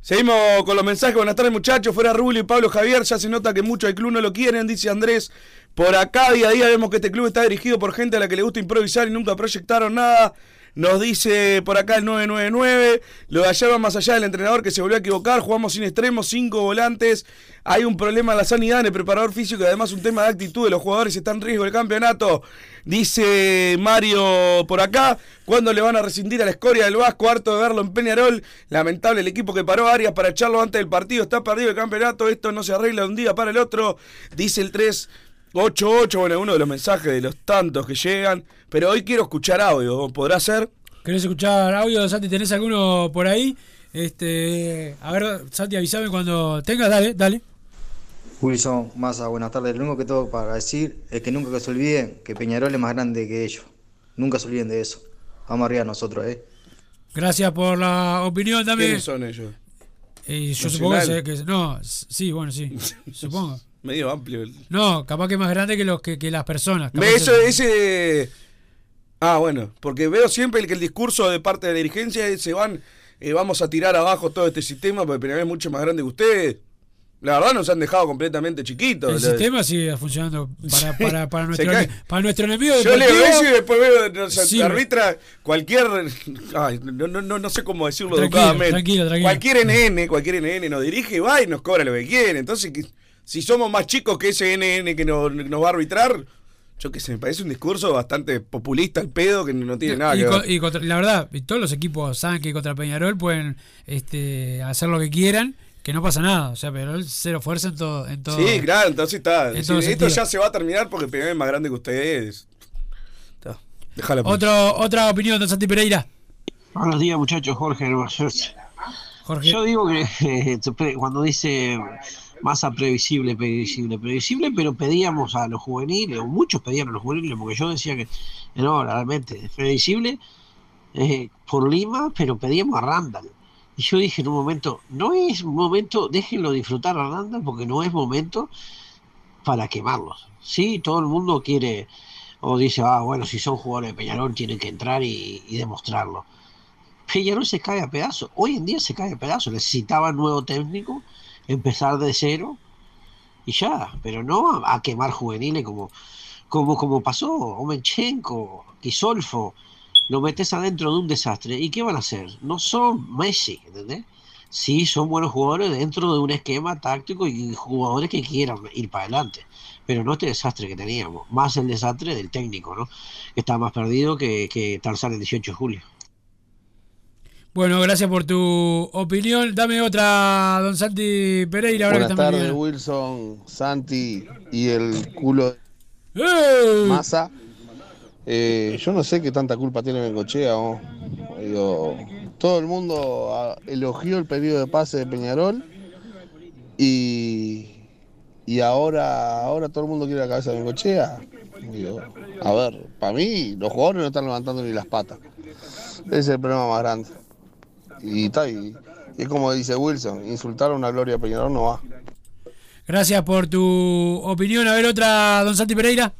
Seguimos con los mensajes. Buenas tardes, muchachos. Fuera Rubio y Pablo Javier. Ya se nota que muchos del club no lo quieren, dice Andrés. Por acá, día a día, vemos que este club está dirigido por gente a la que le gusta improvisar y nunca proyectaron nada. Nos dice por acá el 999. Lo de ayer va más allá del entrenador que se volvió a equivocar. Jugamos sin extremos, cinco volantes. Hay un problema en la sanidad, en el preparador físico y además un tema de actitud de los jugadores. Está en riesgo el campeonato. Dice Mario por acá. ¿Cuándo le van a rescindir a la escoria del Vasco? Harto de verlo en Peñarol. Lamentable el equipo que paró Arias para echarlo antes del partido. Está perdido el campeonato. Esto no se arregla de un día para el otro. Dice el 388. Bueno, uno de los mensajes de los tantos que llegan. Pero hoy quiero escuchar audio. ¿Podrá ser? ¿Querés escuchar audio, Santi? ¿Tenés alguno por ahí? Este, a ver, Santi, avísame cuando tengas, dale, dale. Wilson, Massa, buenas tardes. Lo único que tengo para decir es que nunca que se olviden que Peñarol es más grande que ellos. Nunca se olviden de eso. Vamos arriba nosotros, ¿eh? Gracias por la opinión también. ¿Quiénes son ellos? Eh, yo Nacional. supongo que, se- que- no, sí, bueno, sí, supongo. Medio amplio. el- No, capaz que más grande que los que, que las personas. Me- Eso, que- ese. Ah, bueno, porque veo siempre que el discurso de parte de la dirigencia es, se van, eh, vamos a tirar abajo todo este sistema porque Peñarol es mucho más grande que ustedes. La verdad nos han dejado completamente chiquitos. El sistema sigue funcionando para, para, para, nuestro, para nuestro enemigo Yo leo eso y después veo, nos Sí. arbitra cualquier. Ay, no, no, no, no sé cómo decirlo Tranquilo, educadamente. tranquilo, tranquilo. Cualquier NN, cualquier NN nos dirige y va y nos cobra lo que quiere. Entonces, si somos más chicos que ese NN que nos, nos va a arbitrar, yo qué sé, me parece un discurso bastante populista al pedo que no tiene nada y, que ver. y contra- la verdad, y todos los equipos saben que contra Peñarol pueden este, hacer lo que quieran, que no pasa nada. O sea, Peñarol cero fuerza en todo. En todo Sí, claro, entonces está. en decir, esto sentido. ya se va a terminar porque Peñarol es más grande que ustedes. Déjala. pues. Otro, otra opinión, don Santi Pereira. Buenos días, muchachos. Jorge. Jorge. Yo digo que eh, cuando dice masa previsible, previsible, previsible, pero pedíamos a los juveniles, o muchos pedían a los juveniles, porque yo decía que no, realmente, previsible eh, por Lima, pero pedíamos a Randall. Y yo dije en un momento, no es momento, déjenlo disfrutar a Randall, porque no es momento para quemarlos. Sí, todo el mundo quiere, o dice, ah, bueno, si son jugadores de Peñarol tienen que entrar y, y demostrarlo. Peñarol se cae a pedazos. Hoy en día se cae a pedazos. Necesitaba nuevo técnico, empezar de cero y ya. Pero no a, quemar juveniles como, como, como pasó. Omenchenko, Kisolfo. Lo metes adentro de un desastre. ¿Y qué van a hacer? No son Messi, ¿entendés? Sí, son buenos jugadores dentro de un esquema táctico y jugadores que quieran ir para adelante. Pero no este desastre que teníamos. Más el desastre del técnico, ¿no? Que está más perdido que, que Tarzán el 18 de julio. Bueno, gracias por tu opinión. Dame otra, don Santi Pereira, ahora Buenas tardes. Wilson, Santi y el culo de. Massa. Eh, yo no sé qué tanta culpa tiene Bengochea. ¿no? Digo, todo el mundo ah, elogió el pedido de pase de Peñarol y, y ahora, ahora todo el mundo quiere la cabeza de Bengochea. Digo, a ver, para mí los jugadores no están levantando ni las patas. Ese es el problema más grande. Y, está, y, y es como dice Wilson, insultar a una gloria Peñarol no va. Gracias por tu opinión. A ver, otra, don Santi Pereira.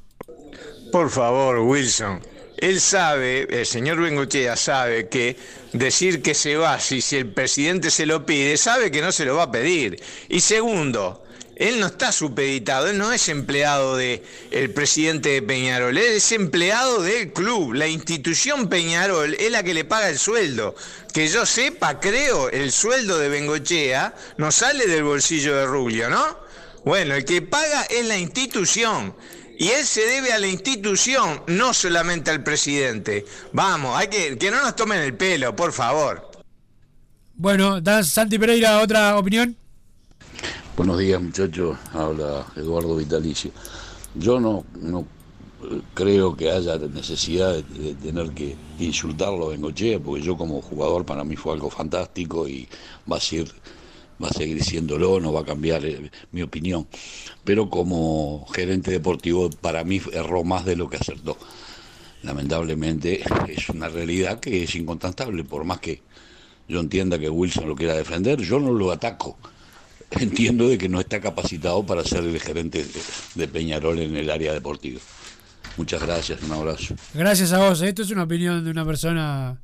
Por favor, Wilson. Él sabe, el señor Bengochea sabe que decir que se va, si, si el presidente se lo pide, sabe que no se lo va a pedir. Y segundo, él no está supeditado, él no es empleado del el presidente de Peñarol, él es empleado del club. La institución Peñarol es la que le paga el sueldo. Que yo sepa, creo, el sueldo de Bengochea no sale del bolsillo de Rubio, ¿no? Bueno, el que paga es la institución. Y él se debe a la institución, no solamente al presidente. Vamos, hay que que no nos tomen el pelo, por favor. Bueno, Santi Pereira, otra opinión. Buenos días muchachos, habla Eduardo Vitalicio. Yo no, no creo que haya necesidad de, de tener que insultarlo a Bengochea, porque yo como jugador para mí fue algo fantástico y va a ser va a seguir siéndolo, no va a cambiar eh, mi opinión. Pero como gerente deportivo, para mí erró más de lo que acertó. Lamentablemente es una realidad que es incontestable, por más que yo entienda que Wilson lo quiera defender, yo no lo ataco. Entiendo de que no está capacitado para ser el gerente de- Peñarol en el área deportiva. Muchas gracias, un abrazo. Gracias a vos. Esto es una opinión de una persona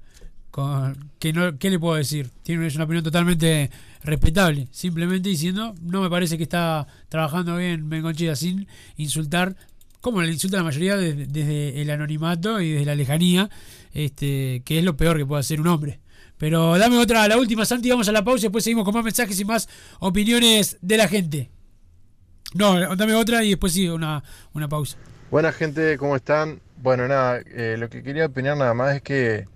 con, que no, ¿qué le puedo decir? Tiene es una opinión totalmente respetable. Simplemente diciendo, no me parece que está trabajando bien Bengochea sin insultar, como le insulta la mayoría desde, desde el anonimato y desde la lejanía, este, que es lo peor que puede hacer un hombre. Pero dame otra, la última, Santi, vamos a la pausa y después seguimos con más mensajes y más opiniones de la gente. No, dame otra y después sí, una, una pausa. Buena gente, ¿cómo están? Bueno, nada, eh, lo que quería opinar nada más es que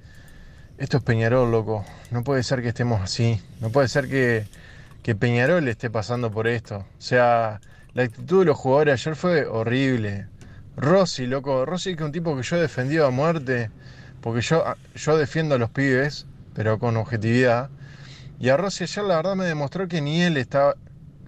esto es Peñarol, loco. No puede ser que estemos así. No puede ser que, que Peñarol esté pasando por esto. O sea, la actitud de los jugadores ayer fue horrible. Rossi, loco. Rossi que es un tipo que yo he defendido a muerte. Porque yo, yo defiendo a los pibes, pero con objetividad. Y a Rossi ayer la verdad me demostró que ni él estaba,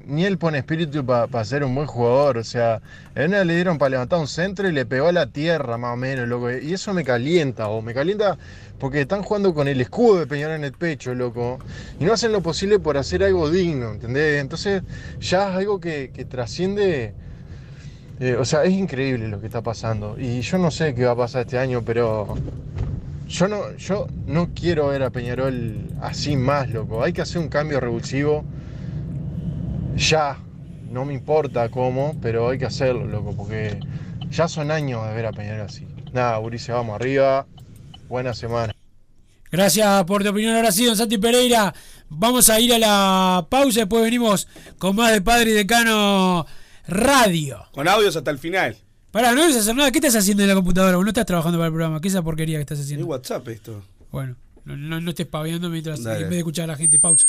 ni él pone espíritu para ser un buen jugador. O sea, en una le dieron para levantar un centro y le pegó a la tierra, más o menos, loco. Y eso me calienta, o me calienta porque están jugando con el escudo de Peñarol en el pecho, loco. Y no hacen lo posible por hacer algo digno, ¿entendés? Entonces ya es algo que, que trasciende. eh, o sea, es increíble lo que está pasando. Y yo no sé qué va a pasar este año, pero yo no, yo no quiero ver a Peñarol así más, loco. Hay que hacer un cambio revulsivo ya. No me importa cómo, pero hay que hacerlo, loco, porque ya son años de ver a Peñarol así. Nada, Urice, vamos arriba. Buena semana. Gracias por tu opinión. Ahora sí, don Santi Pereira. Vamos a ir a la pausa. Después venimos con más de Padre y Decano Radio. Con audios hasta el final. Pará, no debes hacer nada. ¿Qué estás haciendo en la computadora? Vos no estás trabajando para el programa. ¿Qué es esa porquería que estás haciendo? Es WhatsApp esto. Bueno, no, no, no estés paviando mientras Dale. en vez de escuchar a la gente. Pausa.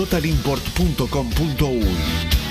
totalimport.com.uy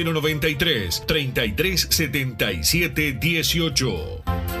093 3377 18.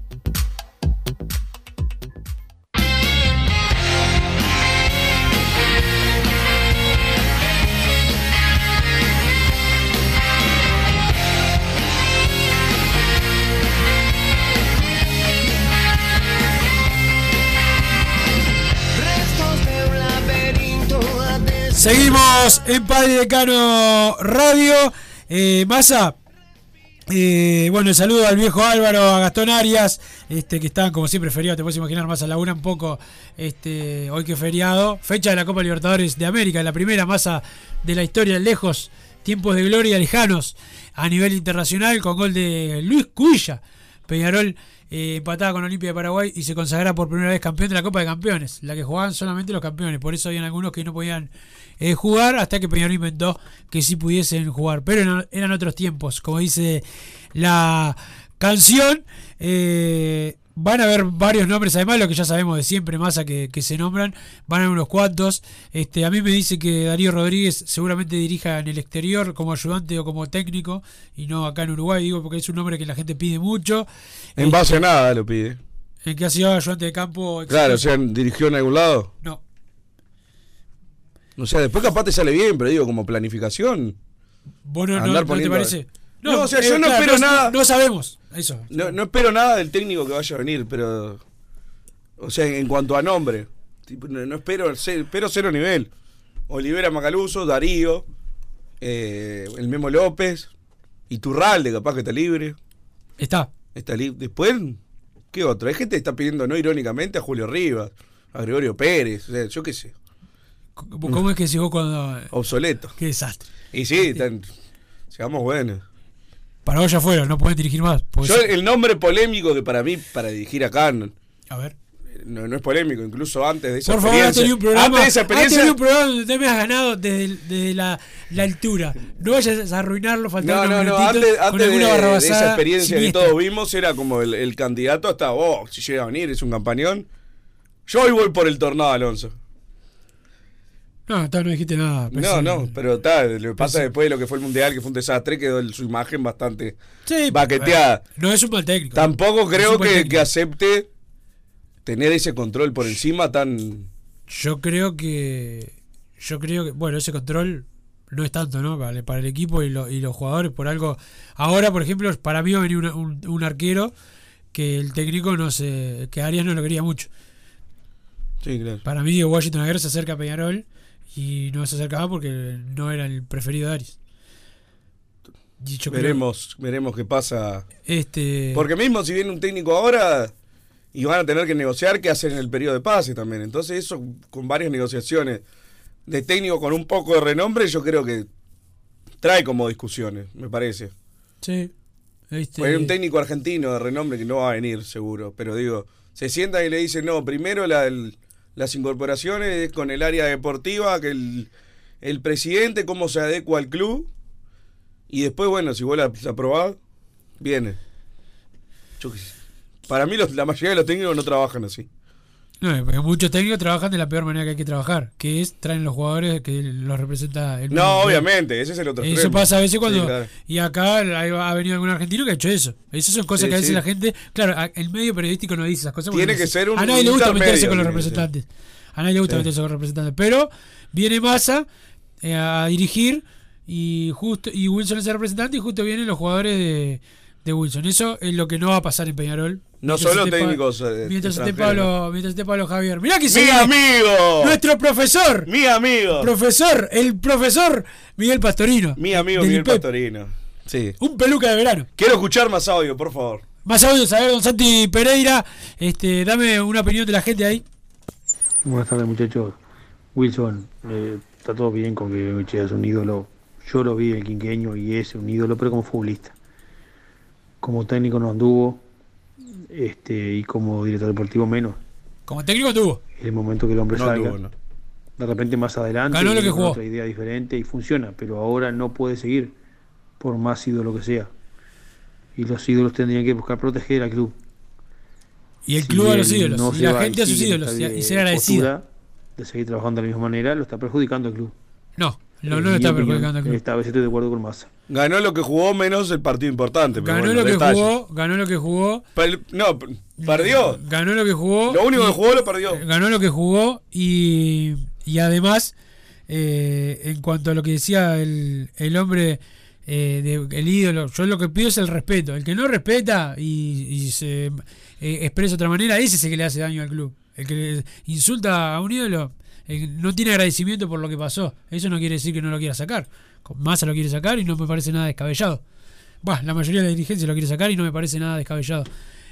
Seguimos en Padre Decano Radio. Eh, Massa, eh, bueno, el saludo al viejo Álvaro, a Gastón Arias, este, que están como siempre feriados, te puedes imaginar más a Laguna un poco este, hoy que feriado. Fecha de la Copa Libertadores de América, la primera masa de la historia lejos, tiempos de gloria lejanos a nivel internacional, con gol de Luis Cuilla. Peñarol eh, empataba con Olimpia de Paraguay y se consagra por primera vez campeón de la Copa de Campeones, la que jugaban solamente los campeones. Por eso habían algunos que no podían eh, jugar hasta que Peñarol inventó que sí pudiesen jugar. Pero eran, eran otros tiempos, como dice la canción. eh, van a haber varios nombres, además lo que ya sabemos de siempre, masa que, que se nombran, van a haber unos cuantos. Este, a mí me dice que Darío Rodríguez seguramente dirija en el exterior como ayudante o como técnico y no acá en Uruguay, digo, porque es un nombre que la gente pide mucho. En base a nada lo pide. En que ha sido ayudante de campo. Claro, o sea, dirigió en algún lado. No. O sea, después capaz te sale bien, pero digo, como planificación. ¿Vos no, no- andar no te parece? No, o sea, eh, yo no claro, espero nada. No sabemos, eso. No, no espero nada del técnico que vaya a venir, pero. O sea, en cuanto a nombre. no, no espero, espero cero nivel. Olivera Macaluso, Darío, eh, el Memo López, Iturralde, capaz que está libre. Está. Está libre. Después, ¿qué otro? Hay gente que está pidiendo, no irónicamente, a Julio Rivas, a Gregorio Pérez, o sea, yo qué sé. ¿Cómo es que llegó cuando.? Obsoleto. Qué desastre. Y sí, están, seamos buenos. Para vos ya fueron, no pueden dirigir más. Yo, el nombre polémico que para mí, para dirigir acá, no, A ver. no, no es polémico, incluso antes de esa Por favor, has experiencia. tenido un programa. antes de esa tenido experiencia. un programa donde te me has ganado desde, el- desde la, la altura. No vayas a arruinarlo, faltando No, no, no, antes, antes de, esa experiencia que todos vimos, era como el, el candidato hasta, oh, si llega a venir, es un campañón. Yo hoy voy por el tornado, Alonso. No, todavía no dijiste nada. No, pensé- no, pero está, lo que pasa Pensé- después de lo que fue el Mundial, que fue un desastre, quedó el- su imagen bastante Sí, baqueteada. no es un mal técnico. Tampoco creo un que, que acepte tener ese control por encima tan... Yo creo que. Yo creo que. Bueno, ese control no es tanto, ¿no? Vale, para el equipo y, lo- y los jugadores, por algo. Ahora, por ejemplo, para mí va a venir una- un, un arquero que el técnico no se. que Arias no lo quería mucho. Sí, claro. Para mí, Washington Aguirre se acerca a Peñarol y no se acercaba porque no era el preferido de creo- veremos, veremos qué pasa. Este. Porque mismo si viene un técnico ahora y van a tener que negociar qué hacer en el periodo de pase también. Entonces eso con varias negociaciones de técnico con un poco de renombre yo creo que trae como discusiones, me parece. Sí. Este, Hay un técnico argentino de renombre que no va a venir seguro, pero digo, se sienta y le dice, no, primero la- el- las incorporaciones con el área deportiva, que el, el presidente, cómo se adecua al club, y después, bueno, si vos la, la viene. Para mí los- la mayoría de los técnicos no trabajan así. No, porque muchos técnicos trabajan de la peor manera que hay que trabajar, que es traen los jugadores que los representa el No, club. obviamente, ese es el otro Eso extremo. pasa a veces cuando. Sí, claro. Y acá ha venido algún argentino que ha hecho eso. Esas son cosas Sí, que a veces sí. la gente. Claro, el medio periodístico no dice esas cosas. Tiene que ser un A nadie le gusta meterse con los representantes. A nadie le gusta meterse con los representantes. Pero viene Massa eh, a dirigir y justo y Wilson es el representante y justo vienen los jugadores de, de Wilson. Eso es lo que no va a pasar en Peñarol. No solo técnicos, eh, mientras esté. Pablo, mientras esté Pablo Javier. Mirá que se ¡Mi amigo! Nuestro profesor. ¡Mi amigo! Profesor, el profesor Miguel Pastorino. Mi amigo Miguel IPEP. Pastorino. Sí. Un peluca de verano. Quiero escuchar más audio, por favor. Más audios, a ver, don Santi Pereira, este, dame una opinión de la gente ahí. Buenas tardes muchachos. Wilson, eh, está todo bien con que Bengochea es un ídolo. Yo lo vi en el quinqueño y es un ídolo, pero como futbolista. Como técnico no anduvo este, y como director deportivo menos. Como técnico tuvo. El momento que el hombre No salga. no. De repente más adelante Ganó lo que viene con jugó. otra idea diferente y funciona, pero ahora no puede seguir por más ídolo que sea. Y los ídolos tendrían que buscar proteger al club. Y el Si club a los ídolos, no y la gente a sus ídolos, y- y ser agradecido. postura De seguir trabajando de la misma manera, lo está perjudicando al club. No, no, no lo está perjudicando al club. Esta vez estoy de acuerdo con Massa. Ganó lo que jugó menos el partido importante. pero Ganó bueno, lo que detalles. jugó, ganó lo que jugó. No, per- perdió. Ganó lo que jugó. Lo único y- que jugó lo perdió. Ganó lo que jugó y, y además, eh, en cuanto a lo que decía el, el hombre, eh, de- el ídolo, yo lo que pido es el respeto. El que no respeta y, y se eh, expresa de otra manera, ese es el que le hace daño al club. El que le insulta a un ídolo no tiene agradecimiento por lo que pasó. Eso no quiere decir que no lo quiera sacar. Massa lo quiere sacar y no me parece nada descabellado. Bah, la mayoría de la dirigencia lo quiere sacar y no me parece nada descabellado.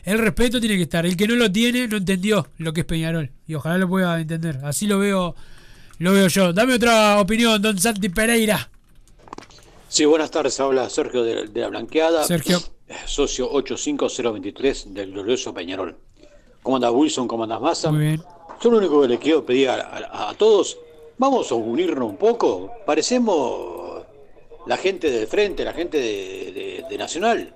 El respeto tiene que estar. El que no lo tiene no entendió lo que es Peñarol. Y ojalá lo pueda entender. Así lo veo, lo veo yo. Dame otra opinión, don Santi Pereira. Sí, buenas tardes. Habla Sergio de, de la Blanqueada. Sergio. eh, Socio 85023 del glorioso Peñarol. ¿Cómo andas Wilson? ¿Cómo andas Massa? Muy bien. Yo lo único que le quiero pedir a, a- a todos, vamos a unirnos un poco. Parecemos la gente del frente, la gente de, Nacional.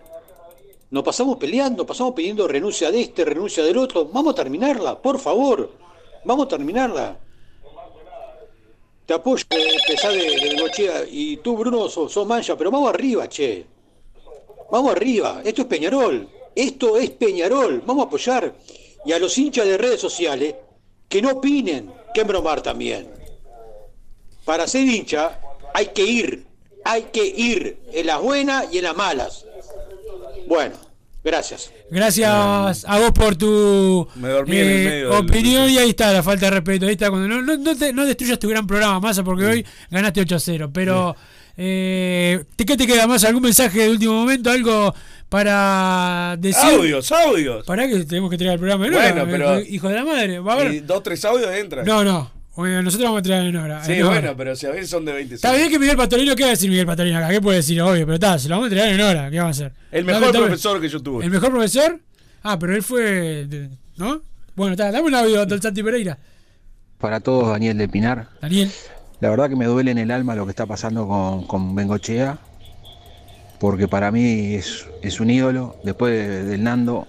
Nos pasamos peleando, pasamos pidiendo renuncia de este, renuncia del otro. Vamos a terminarla, por favor. Vamos a terminarla. Te apoyo, eh, pesar de, de Bengochea. Y tú, Bruno, sos, sos mancha, pero vamos arriba, che. Vamos arriba. Esto es Peñarol. Esto es Peñarol. Vamos a apoyar. Y a los hinchas de redes sociales, que no opinen, que en bromar también. Para ser hincha, hay que ir. Hay que ir. En las buenas y en las malas. Bueno, gracias. Gracias a vos por tu Me dormí en el eh, del- opinión y ahí está la falta de respeto. Ahí está cuando no, no, no, te- no destruyas tu gran programa, Massa, porque hoy ganaste 8 a 0. Pero, eh, ¿te- ¿qué te queda más? ¿Algún mensaje de último momento? ¿Algo para decir? Audios, audios. Para que tenemos que traer el programa de Bueno, Nora, pero- Hijo de la madre. Va a Y haber. dos, tres audios entran. No, no. Bueno, nosotros vamos a traer en hora. Sí, en hora. bueno, pero si a ver son de 20 Está bien que Miguel Patorino, ¿qué va a decir Miguel Patorino acá? ¿Qué puede decir? Obvio, pero está, se lo vamos a traer en hora. ¿Qué vamos a hacer? El mejor dame. profesor que yo tuve. ¿El mejor profesor? Ah, pero él fue. ¿No? Bueno, está, dame un audio del Santi Pereira. Para todos, Daniel de Pinar. Daniel. La verdad que me duele en el alma lo que está pasando con, con Bengochea, porque para mí es, es un ídolo. Después de- del Nando,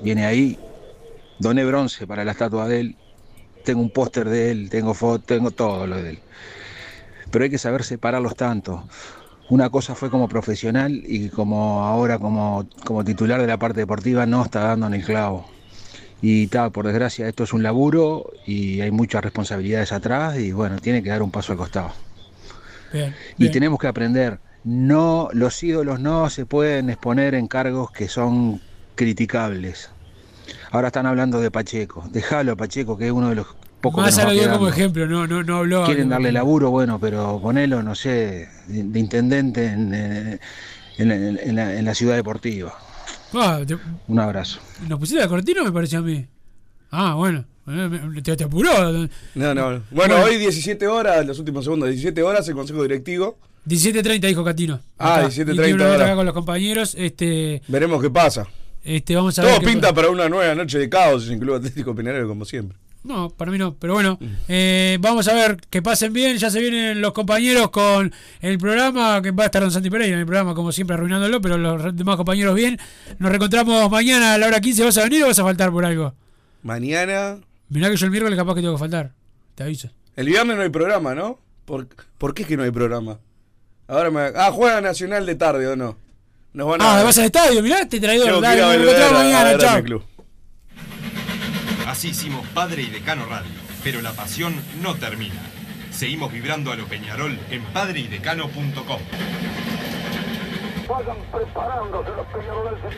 viene ahí. Doné bronce para la estatua de él. Tengo un póster de él, tengo fotos, tengo todo lo de él. Pero hay que saber separarlos tanto. Una cosa fue como profesional y como ahora como, como titular de la parte deportiva no está dando en el clavo. Y tal, por desgracia, esto es un laburo y hay muchas responsabilidades atrás y bueno, tiene que dar un paso al costado. Bien. Y tenemos que aprender, no, los ídolos no se pueden exponer en cargos que son criticables. Ahora están hablando de Pacheco, déjalo a Pacheco, que es uno de los pocos que Massa nos va lo dio como ejemplo, no, no, no habló. Quieren darle laburo, bueno, pero ponelo, no sé, de, de intendente en, en- en- en la, en la ciudad deportiva. Ah, te- Un abrazo. ¿Nos pusiste la cortina me pareció a mí? Ah, bueno. Eh, Te, te apuró. No, no. Bueno, hoy 17 horas, los últimos segundos, 17 horas el consejo directivo. 17.30 dijo Catino. Ah, Acá. 17:30 Y tiene una nota ahora. acá con los compañeros. Este, Veremos qué pasa. este, vamos a. Todo pinta para una nueva noche de caos en Club Atlético Peñarol, como siempre. No, para mí no, pero bueno, eh, vamos a ver que pasen bien, ya se vienen los compañeros con el programa, que va a estar Don Santi Pereira en el programa, como siempre, arruinándolo, pero los demás compañeros bien. Nos reencontramos mañana a la hora 15, ¿vas a venir o vas a faltar por algo? Mañana. Mirá que yo el miércoles capaz que tengo que faltar. Te aviso. El viernes no hay programa, ¿no? ¿Por, ¿por qué es que no hay programa? Ahora me. Ah, juega Nacional de tarde o no. Nos van a. Ah, vas al estadio, mirá, te traidor. Dale, nos encontramos a mañana, chao. Así hicimos Padre y Decano Radio, pero la pasión no termina. Seguimos vibrando a lo Peñarol en padreidecano.com. Vayan preparándose los peñarolenses.